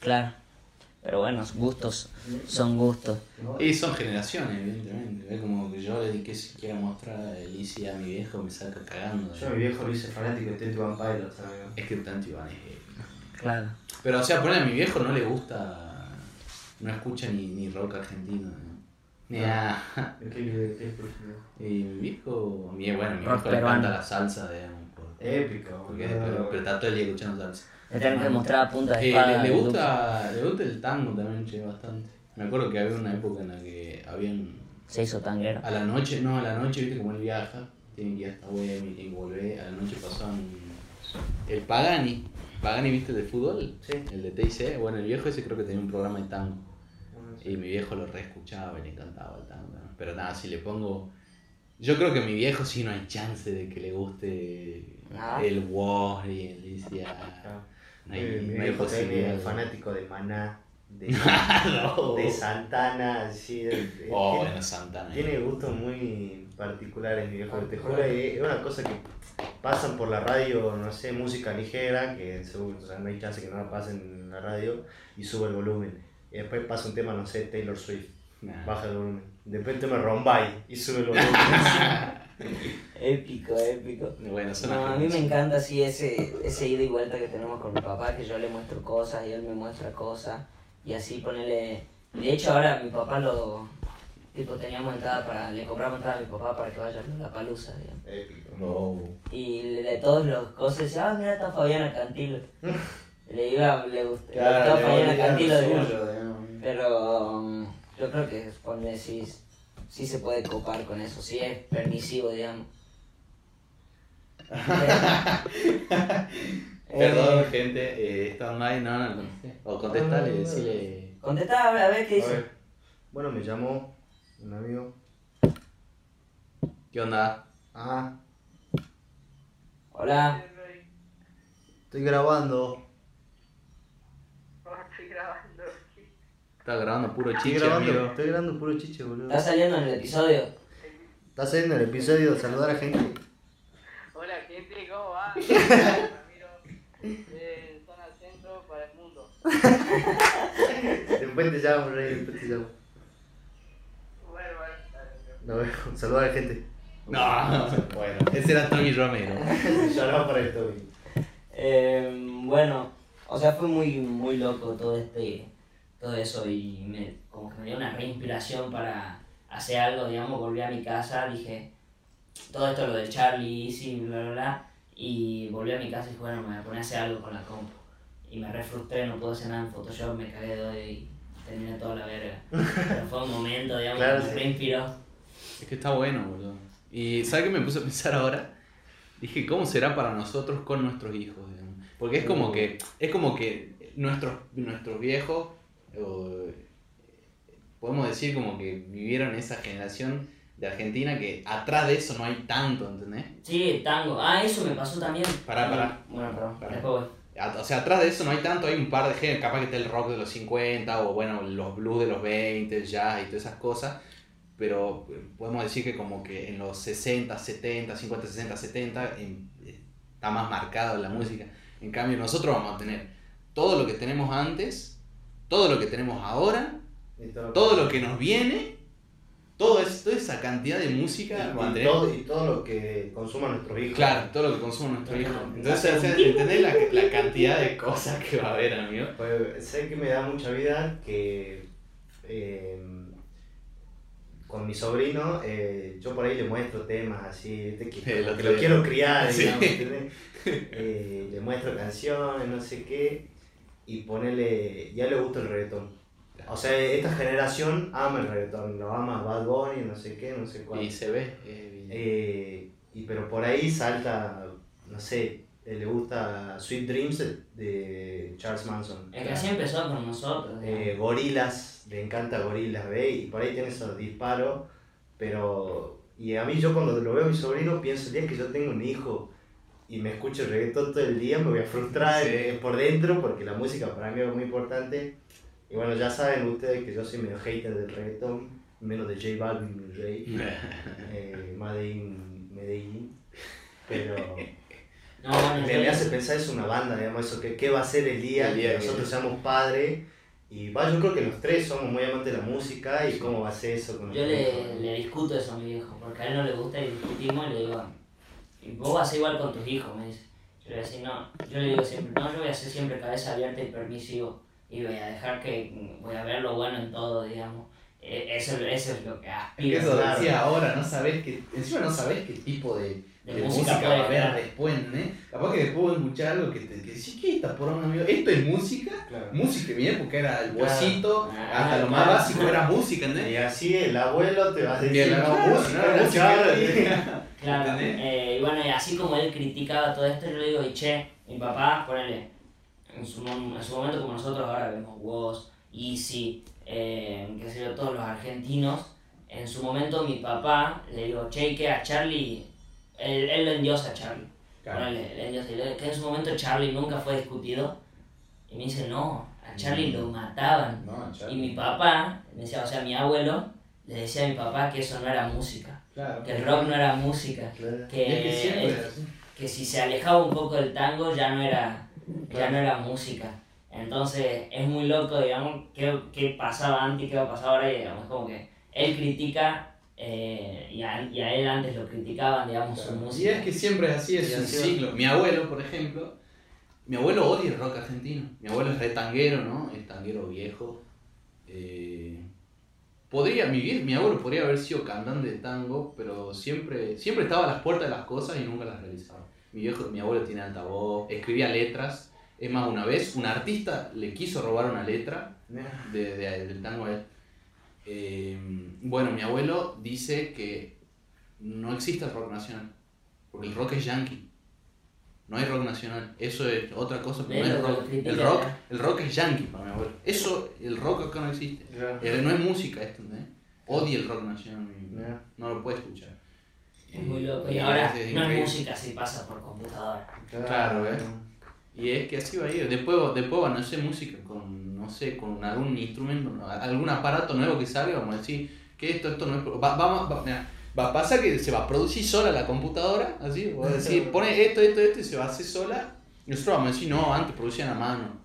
Claro. Pero bueno, gustos son gustos. Y son generaciones, evidentemente. Es como que yo le di que si quiera mostrar el Easy a mi viejo, me saca cagando. Yo a mi viejo lo hice fanático de Twenty One Pilots. Es que Iván es. Claro. Pero, o sea, poner a mi viejo no le gusta. No escucha ni, ni rock argentino. ¿no? Ni a- (laughs) ¿De qué, de qué escucho? Y mi viejo. Mi, bueno, mi viejo le encanta la salsa, digamos. por- Épico, Porque, pero, pero está todo el día escuchando salsa. Le tengo que mostrar a punta de Eh, espada. le, gusta, le gusta el tango también, che, bastante. Me acuerdo que había una época en la que habían. Se hizo tanguero. A la noche, no, a la noche, viste como él viaja, tiene que ir hasta Bohemia, tiene que volver. A la noche pasaban el Pagani. Pagani, viste, de fútbol, Sí. el de TIC. Bueno, el viejo ese creo que tenía un programa de tango. Y mi viejo lo reescuchaba y le encantaba el tango. ¿no? Pero nada, si le pongo. Yo creo que a mi viejo sí no hay chance de que le guste Ah. el War y el Isia. No hay, Eh, mi no hay viejo posibilidad. es fanático de Maná, de, (laughs) No. de Santana, de- de- Oh, tiene- bueno, Santana. Tiene gustos muy particulares, mi viejo. Te juro es una cosa que pasan por la radio, no sé, música ligera, que seguro, o sea, no hay chance que no la pasen en la radio, y sube el volumen. Y después pasa un tema, no sé, Taylor Swift, Nah. baja el volumen. Después el tema Rombay, y sube el (laughs) volumen. Épico, épico. Bueno, No, a mí me encanta así ese, ese ida y vuelta que tenemos con mi papá, que yo le muestro cosas y él me muestra cosas. Y así ponerle... De hecho ahora mi papá lo... Tipo, teníamos entrada para... Le compramos entrada a mi papá para que vaya a la palusa, digamos. Épico. No. Y de todos los cosas decía, ah, mira, está Fabiana Cantilo. (laughs) le iba, le gustó, le gustó Fabiana Cantilo, digamos. Pero um, yo creo que ponle sí, sí se puede copar con eso, sí es permisivo, digamos. (laughs) Perdón, Eh, gente, eh, están ahí, no, no, no. O contestale, decirle. Contestá a ver, a ver qué dice. bueno, me llamó un amigo. ¿Qué onda? Ah, Hola. estoy grabando. Estás grabando puro Estoy chiche, grabando, amigo. estoy grabando puro chiche, boludo. ¿Está saliendo en el episodio? ¿Estás haciendo el episodio de saludar a gente? Hola gente, ¿cómo va? (laughs) Ramiro, de zona centro para el mundo. Después te llamo, Rey, después te llamo. Bueno, bueno, vemos. Saludar a la gente. No, bueno, ese era Tommy Romero. (laughs) Lloraba para esto, güey. Eh, bueno, o sea, fue muy, muy loco todo este, todo eso y me, como que me dio una reinspiración para hacer algo, digamos, volví a mi casa, dije, todo esto lo del Charlie, Easy, bla, bla, bla, y volví a mi casa y dije, bueno, me voy a poner a hacer algo con la compu. Y me re frustré, no pude hacer nada en Photoshop, me cagué de odio y terminé toda la verga. (laughs) Pero fue un momento, digamos, Claro, que me sí. reinspiró. Es que está bueno, boludo. Y ¿sabes qué me puse a pensar ahora? Dije, ¿cómo será para nosotros con nuestros hijos? digamos? Porque es como que, es como que nuestros, nuestros viejos, o, podemos decir como que vivieron esa generación de Argentina que atrás de eso no hay tanto, ¿entendés? Sí, tango. Ah, eso me pasó también. Pará, pará. Bueno, perdón, Pará. después voy. O sea, atrás de eso no hay tanto, hay un par de géneros, capaz que está el rock de los 50 o bueno, los blues de los 20, el jazz y todas esas cosas, pero podemos decir que como que en los 60, 70, 50, 60, 70 en- eh, está más marcado la música. En cambio, nosotros vamos a tener todo lo que tenemos antes, todo lo que tenemos ahora, todo, lo que nos viene, todo es, toda esa cantidad de música. y, todo, y todo lo que consuman nuestros hijos. Claro, todo lo que consume nuestro hijo. Ajá. Entonces, o sea, ¿entendés la, la cantidad de cosas que va a haber, amigo? Pues sé que me da mucha vida que eh, con mi sobrino eh, yo por ahí le muestro temas así, como lo que lo quiero criar, Sí. digamos, ¿entendés? (laughs) Eh, le muestro canciones, no sé qué, y ponele, ya le gusta el reggaetón. O sea, esta generación ama el reggaetón, lo ama Bad Bunny, no sé qué, no sé cuál. Y se ve. eh, Eh, y pero por ahí salta, no sé, eh, le gusta Sweet Dreams de, Charles Manson. Es que así empezó con nosotros. Eh, gorilas, le encanta gorilas, ¿ve? Y por ahí tiene esos disparos, pero... Y a mí yo cuando lo veo a mi sobrino pienso, el día que yo tengo un hijo y me escucho el reggaetón todo el día, me voy a frustrar Sí. eh, por dentro porque la música para mí es muy importante. Y bueno, ya saben ustedes que yo soy medio hater del reggaetón, menos de J Balvin, mi rey, (laughs) eh, Medellín, Medellín. Pero (laughs) no, bueno, me, me hace pensar eso una banda, digamos, eso, que qué va a ser el día, El día que nosotros seamos padres. Y va, yo creo que los tres somos muy amantes de la música y cómo va a ser eso con Yo le, le discuto eso a mi viejo, porque a él no le gusta y discutimos y le digo, "Y vos vas a ser igual con tus hijos, me dice. Yo le decir, no, yo le digo siempre, no, yo voy a ser siempre cabeza abierta y permisivo y voy a dejar que, voy a ver lo bueno en todo, digamos. Eh, Eso, eso es lo que aspiro. Eso Claro. decía ahora, no sabés qué, encima no sabés qué tipo de, De de música música, va a haber después, ¿eh? Capaz que después voy a escuchar algo que te que decís, ¿qué está por un amigo? ¿Esto es música? Claro. Música, mi época era el Claro. bocito, Ah, hasta lo más claro. básico era música, ¿entendés? Y así el abuelo te va a decir, no, claro, música, Charlie". Claro, ¿Entendés? eh, y bueno, y así como él criticaba todo esto, yo le digo, y che, mi papá, ponele, en su, en su momento como nosotros ahora vemos Woz, Easy, eh, qué sé yo, todos los argentinos, en su momento mi papá, le digo, che, que a Charlie, él, él lo endiosa a Charlie, Claro. ponele, le endiosa, que en su momento Charlie nunca fue discutido, y me dice, no, a Charlie lo mataban, No, y mi papá, me decía, o sea, mi abuelo, le decía a mi papá que eso no era música, claro. que el rock no era música Claro. Y es que que, siempre es así. que si se alejaba un poco del tango ya no era, ya Claro. no era música. Entonces es muy loco, digamos, qué, qué pasaba antes y qué va a pasar ahora. Y, digamos, como que él critica eh, y, a, y a él antes lo criticaban, digamos, su Y música. es que siempre es así, es un ciclo. Mi abuelo, por ejemplo, mi abuelo odia el rock argentino. Mi abuelo es re tanguero, ¿no? Es tanguero viejo. Eh, podría, mi, mi abuelo podría haber sido cantante de tango, pero siempre, siempre estaba a las puertas de las cosas y nunca las realizaba. Mi, viejo, mi abuelo tiene alta voz, escribía letras. Es más, una vez un artista le quiso robar una letra de, de- del tango a él. Eh, bueno, mi abuelo dice que no existe el rock nacional, porque el rock es yankee. No hay rock nacional. Eso es otra cosa, pero no que rock. El rock, ¿eh? el rock es yankee para mi abuelo. Eso, el rock acá no existe. Eh, No es música esto, ¿entendés? Odia el rock nacional. mi- Mirá. No lo puede escuchar. Es muy loco. Y Y ahora es no es música si pasa por computadora. Claro, ¿eh? Y es que así va a ir. Después, después van a hacer música con, no sé, con algún instrumento, algún aparato nuevo que salga, vamos a decir que esto, esto no es. Va, vamos, va, mira, va a pasar que se va a producir sola la computadora, así, a decir, (laughs) pone esto, esto, esto y se va a hacer sola. Y nosotros vamos a decir, no, antes producían a mano.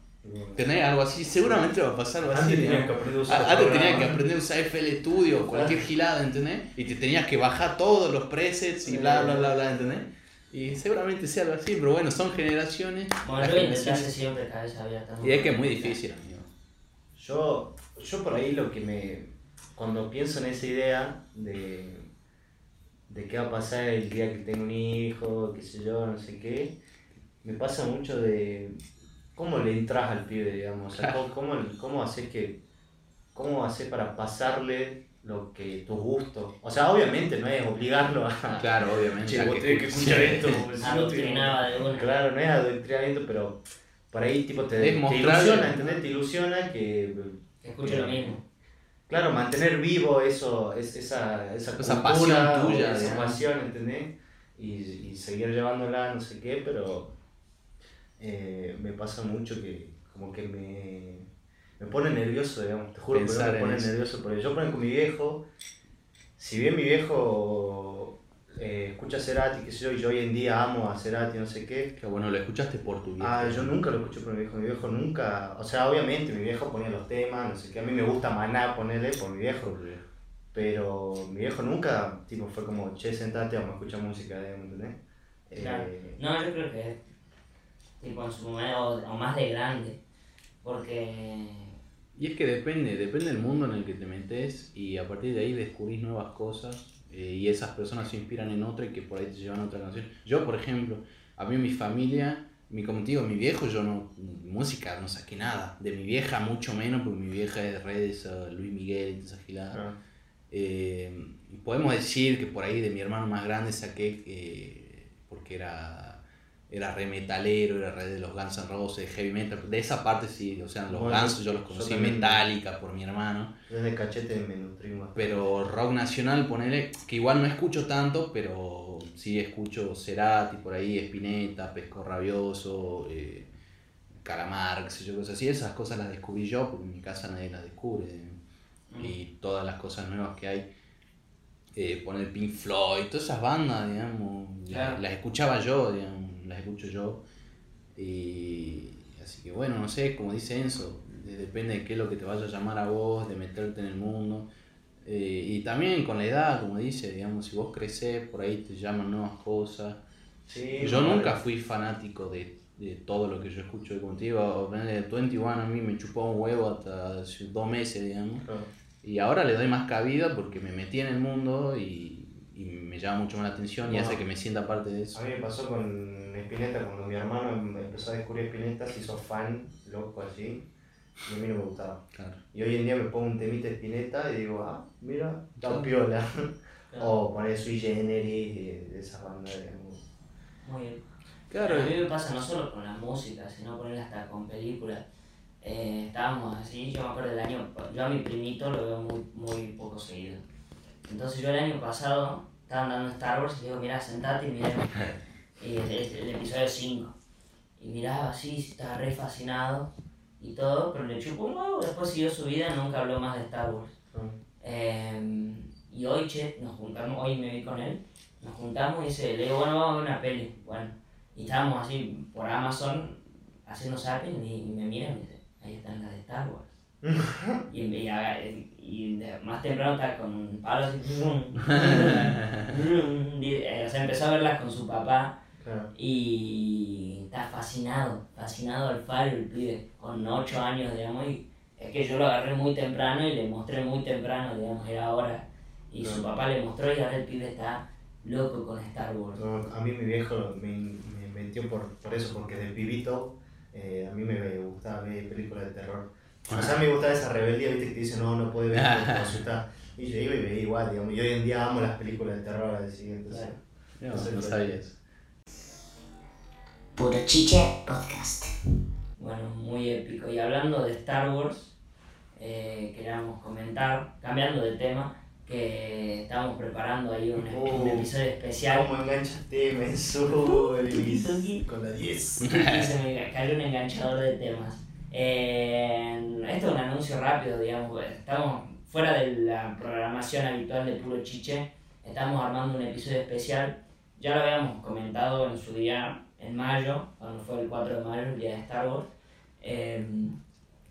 ¿Tenés algo así? Seguramente va a pasar algo así. Antes tenías que aprender a usar Antes tenías que aprender a usar FL Studio o cualquier gilada, ¿entendés? Y te tenías que bajar todos los presets y bla, bla, bla, bla, ¿entendés? Y seguramente sea algo así, pero bueno, son generaciones. Bueno, yo generaciones- siempre cabeza abierta. ¿no? Y es que es muy difícil, amigo. Yo, yo por ahí lo que me. Cuando pienso en esa idea de. De qué va a pasar el día que tenga un hijo, qué sé yo, no sé qué, me pasa mucho de. cómo le entras al pibe, digamos. O sea, cómo, cómo, cómo haces que. cómo haces para pasarle lo que tu gusto. O sea, obviamente no es obligarlo a. (laughs) Claro, obviamente. Che, vos que tenés que escuchar esto. Adoctrinaba de una. Claro, no es adoctrinamiento, pero por ahí tipo te, te ilusiona, ¿entendés? Te ilusiona que Que escuche lo mismo. Claro, mantener vivo eso, es, esa, esa, Esa cultura pasión tuya, esa digamos. pasión, ¿entendés? Y, y seguir llevándola, no sé qué, pero eh, me pasa mucho que como que me, me pone nervioso, digamos, te juro que me pone nervioso, porque yo pongo con mi viejo, si bien mi viejo eh, escucha Cerati, qué sé yo, y yo hoy en día amo a Cerati, no sé qué, Que bueno, lo escuchaste por tu vida. Ah, yo nunca lo escuché por mi viejo, mi viejo nunca, o sea, obviamente mi viejo ponía los temas, no sé qué, a mí me gusta Maná ponerle por mi viejo, pero mi viejo nunca, tipo, fue como, che, sentate, vamos a escuchar música, digamos, ¿entendés? Eh, Claro. No, yo creo que tipo en su momento, o, o más de grande. Porque. Y es que depende, depende del mundo en el que te metes y a partir de ahí descubrís nuevas cosas eh, y esas personas se inspiran en otra y que por ahí te llevan a otra canción. Yo, por ejemplo, a mí mi familia, mi, como te digo, mi viejo, yo no, música no saqué nada. De mi vieja mucho menos, porque mi vieja es de redes, eh, Luis Miguel esa gilada. ah, Eh, podemos decir que por ahí de mi hermano más grande saqué, eh, porque era, era re metalero, era re de los Guns N' Roses, heavy metal, de esa parte sí, o sea, los Bueno, Guns yo los conocí también. Metallica por mi hermano, desde cachete me nutrimos. pero rock nacional, ponele, que igual no escucho tanto, pero sí escucho Cerati por ahí, Spinetta, Pesco Rabioso, eh, Calamar, qué sé yo, cosas así, esas cosas las descubrí yo, porque en mi casa nadie las descubre y todas las cosas nuevas que hay. Eh, poner Pink Floyd, todas esas bandas, digamos, las- las, escuchaba yo, digamos, las escucho yo. Y así que bueno, no sé, como dice Enzo, de- depende de qué es lo que te vaya a llamar a vos, de meterte en el mundo. Eh, y también con la edad, como dice, digamos, si vos creces, por ahí te llaman nuevas cosas. Sí, Yo nunca fui fanático de, de todo lo que yo escucho contigo. ponele 21 a mí me chupó un huevo hasta hace dos meses, digamos. claro. Y ahora le doy más cabida porque me metí en el mundo y, y me llama mucho más la atención y Wow. hace que me sienta parte de A eso. mí me pasó con Spinetta, cuando mi hermano em- empezó a descubrir Spinetta, se hizo fan, loco así, y a mí no me gustaba. Claro. Y hoy en día me pongo un temita de Spinetta y digo, ah, mira, está Claro. piola. Claro. O poner Sui Generis de, de esas bandas. Muy bien. Claro, A mí me pasa no solo con la música, sino con él hasta con películas. Eh, estábamos así, yo me acuerdo del año, yo a mi primito lo veo muy, muy poco seguido. Entonces yo el año pasado estaban dando Star Wars y digo, mira, sentate y miremos. (laughs) El, episodio 5. Y miraba así, estaba re fascinado y todo, pero le chupó un huevo, después siguió su vida nunca habló más de Star Wars. Eh, y hoy, che, nos juntamos, hoy me vi con él, nos juntamos y dice, le digo, bueno, vamos a ver una peli. Bueno, y estábamos así por Amazon haciendo zapping y, y me miran y dice, ahí están las de Star Wars. y, y, más temprano está con así, brum, y, eh, o sea, empezó a verlas con su papá Claro. y está fascinado, fascinado al faro el pibe, con 8 años, digamos, y es que yo lo agarré muy temprano y le mostré muy temprano, digamos, era ahora. Y su papá le mostró y ahora el pibe está loco con Star Wars. No, a mí mi viejo me, me metió por, por eso, porque de pibito eh, a mí me gustaba ver películas de terror. O sea, me gustaba esa rebeldía, viste, que te dice, no, no puede ver, porque (laughs) te asusta. Y yo iba y veía igual, digamos. Y hoy en día amo las películas de terror, así, entonces... Claro. No, no sabías. Puro Chiche Podcast. Bueno, muy épico. Y hablando de Star Wars, eh, queríamos comentar, cambiando de tema, que estamos preparando ahí un, Oh. un episodio especial. ¿Cómo enganchaste, Mensuris? Con la 10. Y se me cayó un enganchador de temas. Eh, esto es un anuncio rápido, digamos. pues, Estamos fuera de la programación habitual de Puro Chiche. Estamos armando un episodio especial. Ya lo habíamos comentado en su día, en mayo, cuando fue el 4 de mayo, el día de Star Wars. Eh,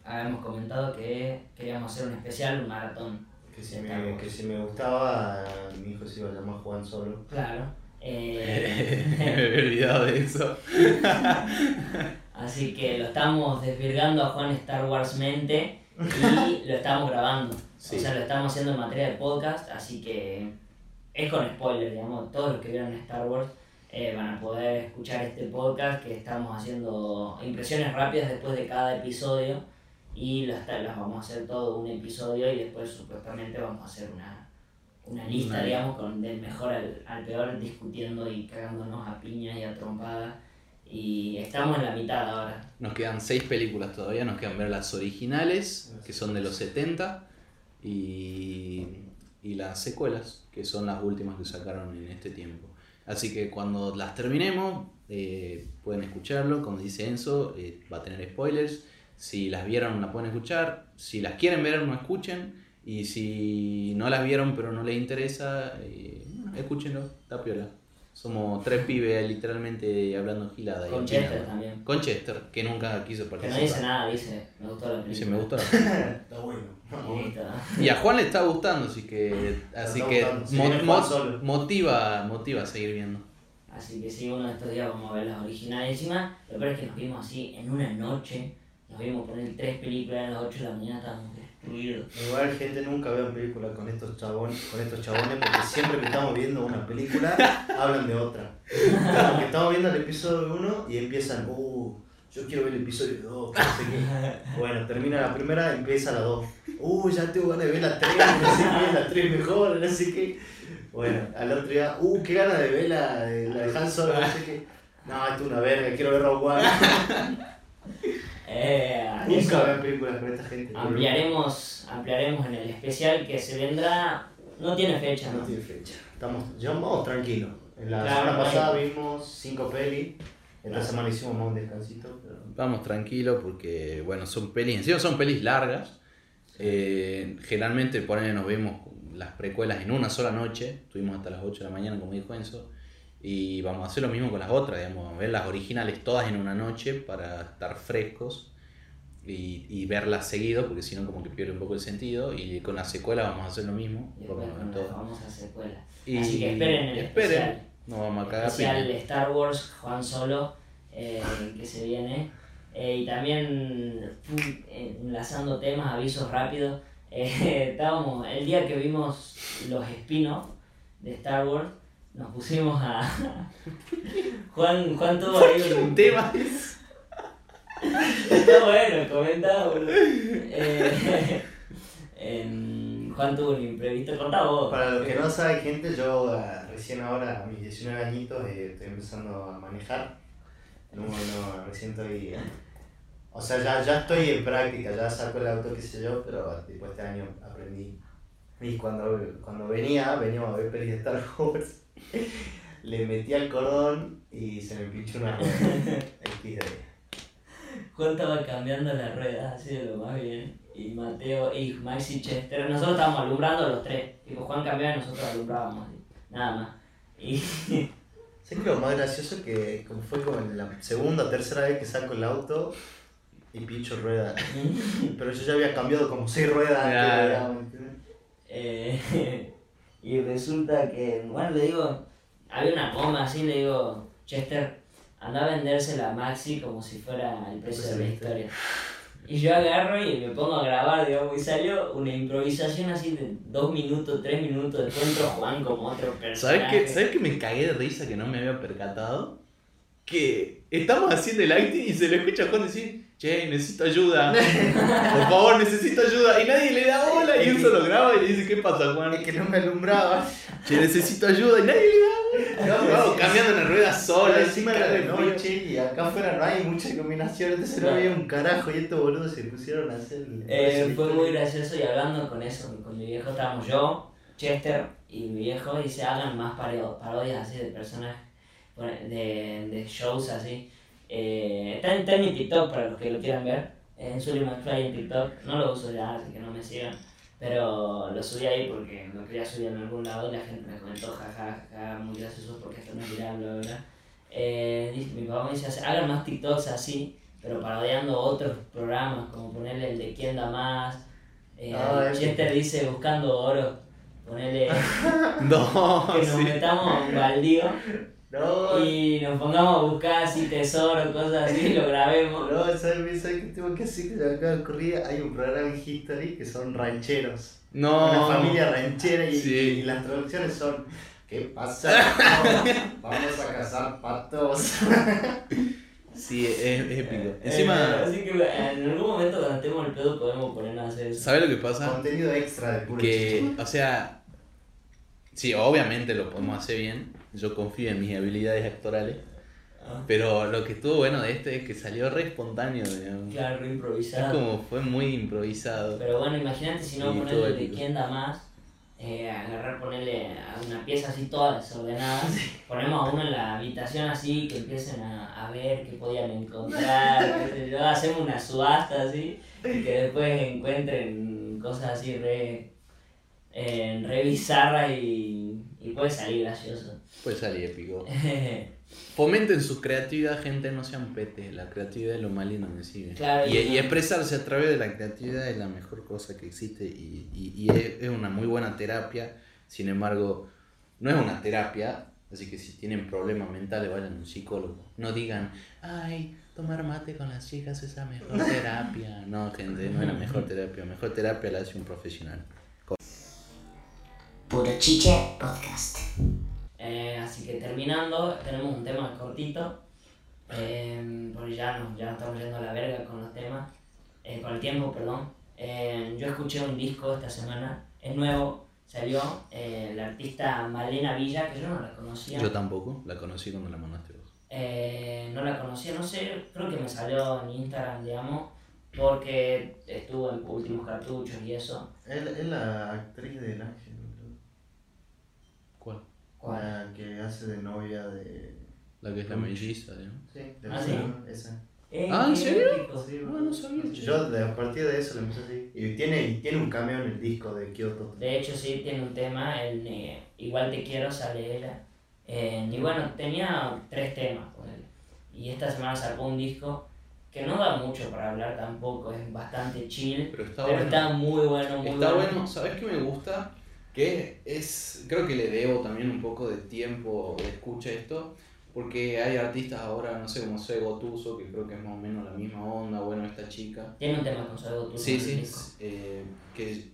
habíamos comentado que queríamos hacer un especial, un maratón. Que si, me, que si me gustaba, mi hijo se iba a llamar Juan Solo. Claro. me Eh, había olvidado de eso. (laughs) Así que lo estamos desvirgando a Juan Star Wars mente y (laughs) lo estamos grabando. Sí. O sea, lo estamos haciendo en materia de podcast, así que es con spoiler, digamos. Todos los que vieron Star Wars eh, van a poder escuchar este podcast que estamos haciendo impresiones rápidas después de cada episodio y las, las vamos a hacer todo un episodio y después supuestamente vamos a hacer una, una lista, digamos, con del mejor al, al peor discutiendo y cagándonos a piña y a trompada. Y estamos en la mitad ahora. Nos quedan seis películas todavía, nos quedan ver las originales, que son de los 70, y, y las secuelas, que son las últimas que sacaron en este tiempo. Así que cuando las terminemos, eh, pueden escucharlo, como dice Enzo, eh, va a tener spoilers. Si las vieron, la pueden escuchar. Si las quieren ver, no escuchen. Y si no las vieron, pero no les interesa, eh, escúchenlo, está piola. Somos tres pibes literalmente hablando gilada. y Con. Chester también. Con Chester, que nunca quiso Que participar. no dice nada, dice, me gustó la película. Dice, me gustó la (laughs) película. Está bueno. (laughs) Y a Juan le está gustando, así que, así que motiva, motiva a seguir viendo. Así que sí, uno de estos días vamos a ver las originales. Encima, lo peor es que nos vimos así en una noche. Nos vimos poner tres películas a las 8 de la mañana, estábamos Igual gente nunca ve una película con estos chabones, con estos chabones porque siempre que estamos viendo una película (laughs) hablan de otra. Porque estamos viendo el episodio 1 y empiezan, uh, yo quiero ver el episodio 2, no sé qué. (laughs) Bueno, termina la primera, empieza la 2. Uh, ya tengo ganas de ver la 3, no sé qué, la 3 mejor, no sé qué. Bueno, al otro día, uh, qué ganas de ver la, la de Han Solo, no sé qué. No, esto es una verga, quiero ver Rogue One. (laughs) Eh, Nunca películas con esta gente. ampliaremos, ampliaremos en el especial que se vendrá. No tiene fecha, No ¿no? tiene fecha. Estamos, ya vamos tranquilos. En la Claro, semana no hay- pasada vimos cinco pelis. Esta semana hicimos más un descansito. Pero... Vamos tranquilo porque, bueno, son pelis, encima son pelis largas. Eh, generalmente por ahí nos vemos las precuelas en una sola noche. Estuvimos hasta las 8 de la mañana, como dijo Enzo. Y vamos a hacer lo mismo con las otras, digamos, ver las originales todas en una noche para estar frescos y, y verlas seguido, porque si no como que pierde un poco el sentido. Y con las secuelas vamos a hacer lo mismo. Y por después lo con menos. la famosa secuela. Y Así que esperen el esperen, especial. no vamos a cagar especial Star Wars, Juan Solo, eh, que se viene. Eh, y también eh, enlazando temas, avisos rápidos. eh, (laughs) estábamos, el día que vimos los spin-off de Star Wars, nos pusimos a. (laughs) Juan, Juan tuvo ahí un (laughs) tema Está bueno, comenta, boludo. Eh, (laughs) em, Juan tuvo un imprevisto, contá vos. Para los que no saben, gente, yo eh, recién ahora, a mis 19 añitos, eh, estoy empezando a manejar. No, no, recién estoy. O sea, ya, ya estoy en práctica, ya saco el auto, qué sé yo, pero tipo este año aprendí. Y cuando, cuando venía, veníamos a ver pelis de Star Wars, (laughs) le metí al cordón y se me pinchó una rueda. (laughs) Juan estaba cambiando las ruedas así de lo más bien. Y Mateo y Maxi Chester, nosotros estábamos alumbrando los tres. Tipo, Juan cambiaba y nosotros alumbrábamos. Nada más. Y (laughs) ¿Sabes que lo más gracioso que como fue como en la segunda o tercera vez que saco el auto y pincho rueda? Pero yo ya había cambiado como seis ruedas antes. Eh, y resulta que, bueno, le digo, había una goma así, le digo, Chester, anda a vendérsela a Maxi como si fuera el precio de la historia. Y yo agarro y me pongo a grabar, digamos, y salió una improvisación así de dos minutos, tres minutos, después entró Juan como otro ¿Sabes personaje. qué? ¿Sabes que me cagué de risa que no me había percatado? Que estamos haciendo el acting y se le escucha a Juan decir, che, necesito ayuda. (laughs) Por favor, necesito ayuda. Y nadie le da bola y él solo graba y le dice, ¿qué pasa, Juan? Es que no me alumbraba. Che, necesito ayuda y nadie le da bola. No, Vamos sí, cambiando una rueda sola. Encima era de noche y acá afuera no hay mucha combinación, entonces no había un carajo y estos boludos se pusieron a hacer Eh, fue muy gracioso y hablando con eso, con mi viejo estábamos yo, Chester y mi viejo y se hagan más paro- parodias así de personajes, bueno, de, de shows así. Eh, está, en, está en mi TikTok para los que lo quieran ver, en Sully McFly en TikTok, no lo uso ya, así que no me sigan. Pero lo subí ahí porque lo quería subir en algún lado y la gente me comentó, jaja, jaja, muy gracioso porque esto no es viral, bla, bla, bla. Eh, dice- mi papá me dice, hagan más TikToks así, pero parodiando otros programas, como ponerle el de quién da más. Eh, Ah. Chester dice buscando oro, ponerle No, (laughs) que nos sí. metamos a un baldío No, y nos pongamos a buscar así tesoro, cosas así, y lo grabemos. no, ¿sabes, ¿sabes qué tengo que decir? Que se me acaba de ocurrir. Hay un programa en History que son rancheros. No. Una familia ranchera y, Sí. y las traducciones son ¿Qué pasa? Vamos a cazar patos. (laughs) Sí, es, es épico. Eh, Encima, así que en algún momento cuando estemos el pedo podemos ponernos a hacer eso. ¿sabes lo que pasa? Contenido extra de puro Que, o sea, sí, obviamente lo podemos hacer bien. Yo confío en mis habilidades actorales. Ah, Pero lo que estuvo bueno de este es que salió re espontáneo, digamos. claro, re Es improvisado. como fue muy improvisado. Pero bueno, imagínate si no Sí, ponerle de quién da más, eh, agarrar, ponerle a una pieza así toda desordenada, (laughs) ponemos a uno en la habitación así, que empiecen a, a ver qué podían encontrar, hacemos una subasta así, y que después encuentren cosas así re, eh, re bizarras y, y puede salir gracioso. Puede salir épico. (laughs) Fomenten su creatividad, gente, no sean petes. La creatividad es lo más lindo que. Claro, y, expresarse a través de la creatividad es la mejor cosa que existe y, y- y es, es una muy buena terapia. Sin embargo, no es una terapia, así que si tienen problemas mentales vayan a un psicólogo. No digan, ay, tomar mate con las chicas es la mejor (laughs) terapia. No, gente, no es la mejor terapia. La mejor terapia la hace un profesional. Puro Chiche Podcast. Eh, así que terminando, tenemos un tema cortito, eh, porque ya nos, ya nos estamos yendo a la verga con los temas, eh, con el tiempo, perdón. Eh, yo escuché un disco esta semana, es nuevo, salió, eh, la artista Malena Villa, que yo no la conocía. Yo tampoco, la conocí cuando la mandaste vos. Eh, no la conocía, no sé, creo que me salió en Instagram, digamos, porque estuvo en últimos cartuchos y eso. Es, es la actriz del Ángel, La que hace de novia de. La que es la melliza, ¿no? Sí, de Ah, ¿sí? esa. Eh, Ah, ¿en serio? Sí, Ah, no sabía, che. Yo de, a partir de eso le empecé así. Y tiene, y tiene un cameo en el disco de Kyoto. De hecho, sí, tiene un tema, el eh, Igual te quiero, sale ella. Eh, y bueno, tenía tres temas, ponele. Y esta semana sacó un disco que no da mucho para hablar tampoco, es bastante chill. Pero está pero bueno. está muy bueno, muy Está bueno, ¿sabes qué me gusta? Que es, creo que le debo también un poco de tiempo de escucha a esto, porque hay artistas ahora, no sé, como Soy Gotuso, que creo que es más o menos la misma onda, bueno, esta chica. Tiene un tema con Soy Gotuso Sí, en el sí, disco. eh, que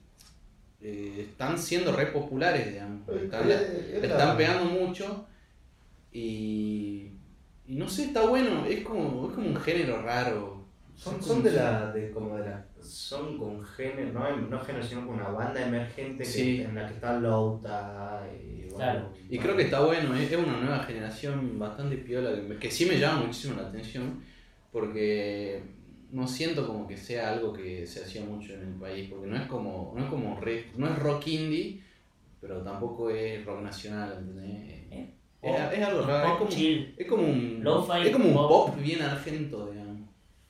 eh, están siendo re populares, digamos, están, Es- es están pegando mucho y, y no sé, está bueno, es como, es como un género raro. Son, Es son de la. De, como de la son con género, no, no género, sino con una banda emergente que, Sí. en la que está Louta y. bueno, Claro. Y creo que está bueno, es, es una nueva generación bastante piola, que, sí me llama muchísimo la atención, porque no siento como que sea algo que se hacía mucho en el país, porque no es como, no es como re- no es rock indie, pero tampoco es rock nacional, ¿entendés? Eh, Es, es algo raro, es como, chill, es como un, es como un pop. pop bien argento, digamos.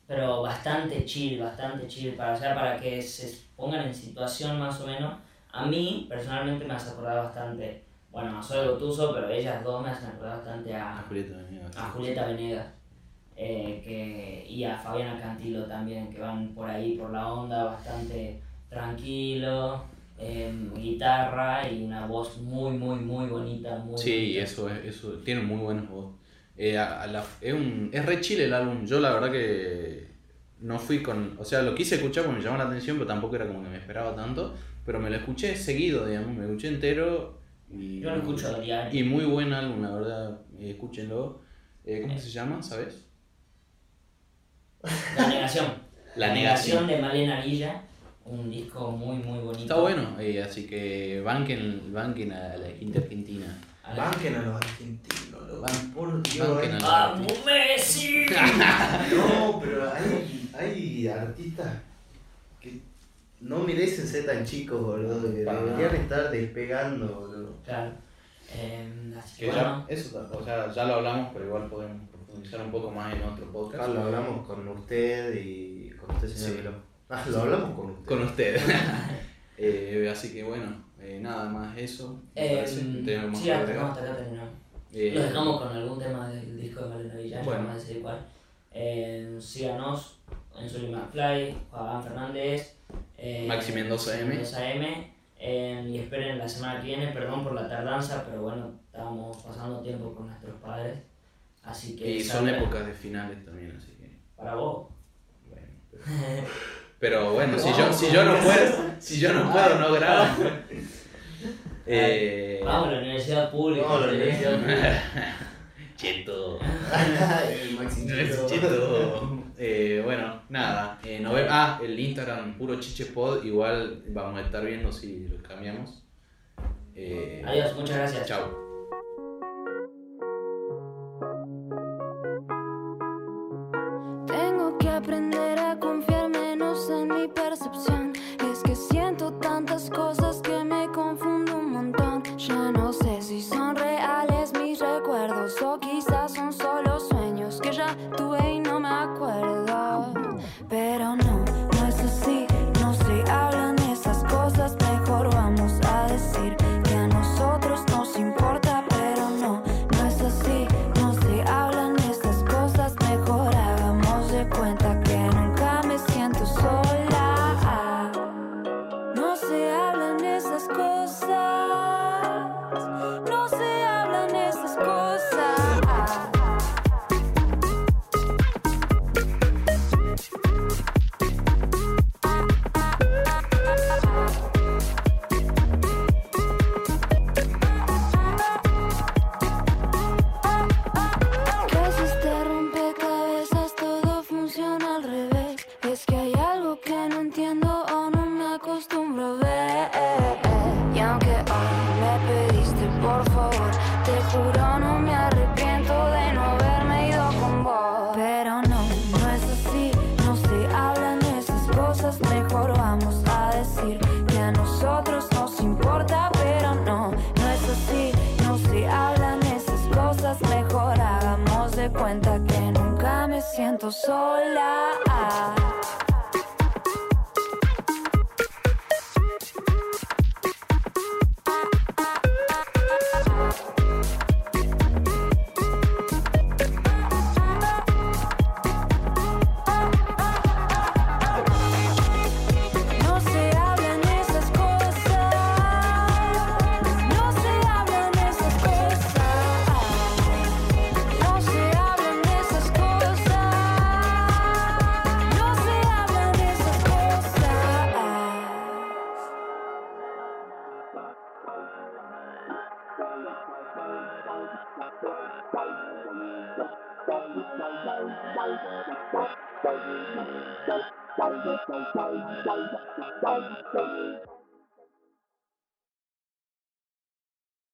Pero bastante chill, bastante chill, para, o sea, para que se pongan en situación más o menos. A mí, personalmente, me hace acordar bastante, bueno, a Soy Gotuso, pero ellas dos me hacen acordar bastante A a, Julieta Venegas. a Julieta Venegas eh, que, y a Fabiana Cantilo también, que van por ahí, por la onda, bastante tranquilo, em, guitarra y una voz muy, muy, muy bonita. Muy Sí, bonita. eso es, eso tiene muy buenas voz. Eh, a- a la- es, un, es re chile el álbum. Yo la verdad que no fui con. O sea, lo quise escuchar porque me llamó la atención, pero tampoco era como que me esperaba tanto. Pero me lo escuché seguido, digamos, me lo escuché entero. Y, Yo lo escucho a diario. Y muy buen álbum, la verdad. eh, escúchenlo. Eh, ¿Cómo se llama? ¿Sabes? La negación. La negación. de Malena Villa, un disco muy, muy bonito. Está bueno, eh, así que banquen, banquen a la gente argentina. A la- Banquen a los argentinos, loco. Ban- Por Dios. ¡Vamos, Messi! (laughs) No, pero hay, hay artistas que no merecen ser tan chicos, boludo. Que Para deberían estar despegando, boludo. Claro. Eh, así Que que ya, eso, o sea, ya lo hablamos, pero igual podemos profundizar un poco más en otro podcast. Lo hablamos con usted y con usted, señor Sí. Ah, lo hablamos con usted. Con usted. (laughs) Eh, así que bueno, eh, nada más eso. eh, parece. ¿Tenés algo más sí, que hasta acá terminamos. Eh, Lo dejamos con algún tema del disco de Malena Villano, Bueno. vamos a decir cuál. Eh, síganos en Sully McFly, Juan Fernández, eh, Maxi Mendoza M. Mendoza M, eh, y esperen la semana que viene, perdón por la tardanza, pero bueno, estábamos pasando tiempo con nuestros padres. Así que Y son épocas de finales también, así que. para vos. Bueno, pero, pero bueno, si yo, si yo no puedo, si yo no puedo, no grabo. (laughs) Eh, Vamos a la universidad pública. No, la ¿sí? universidad (laughs) pública. cheto. Cheto. (laughs) Eh, bueno, nada. eh, ve- ah, el Instagram puro chichepod. Igual vamos a estar viendo si lo cambiamos. Eh, Adiós, muchas gracias. Chao. Tengo que aprender a confiar menos en mi percepción. Es que siento tantas cosas No se hablan esas cosas.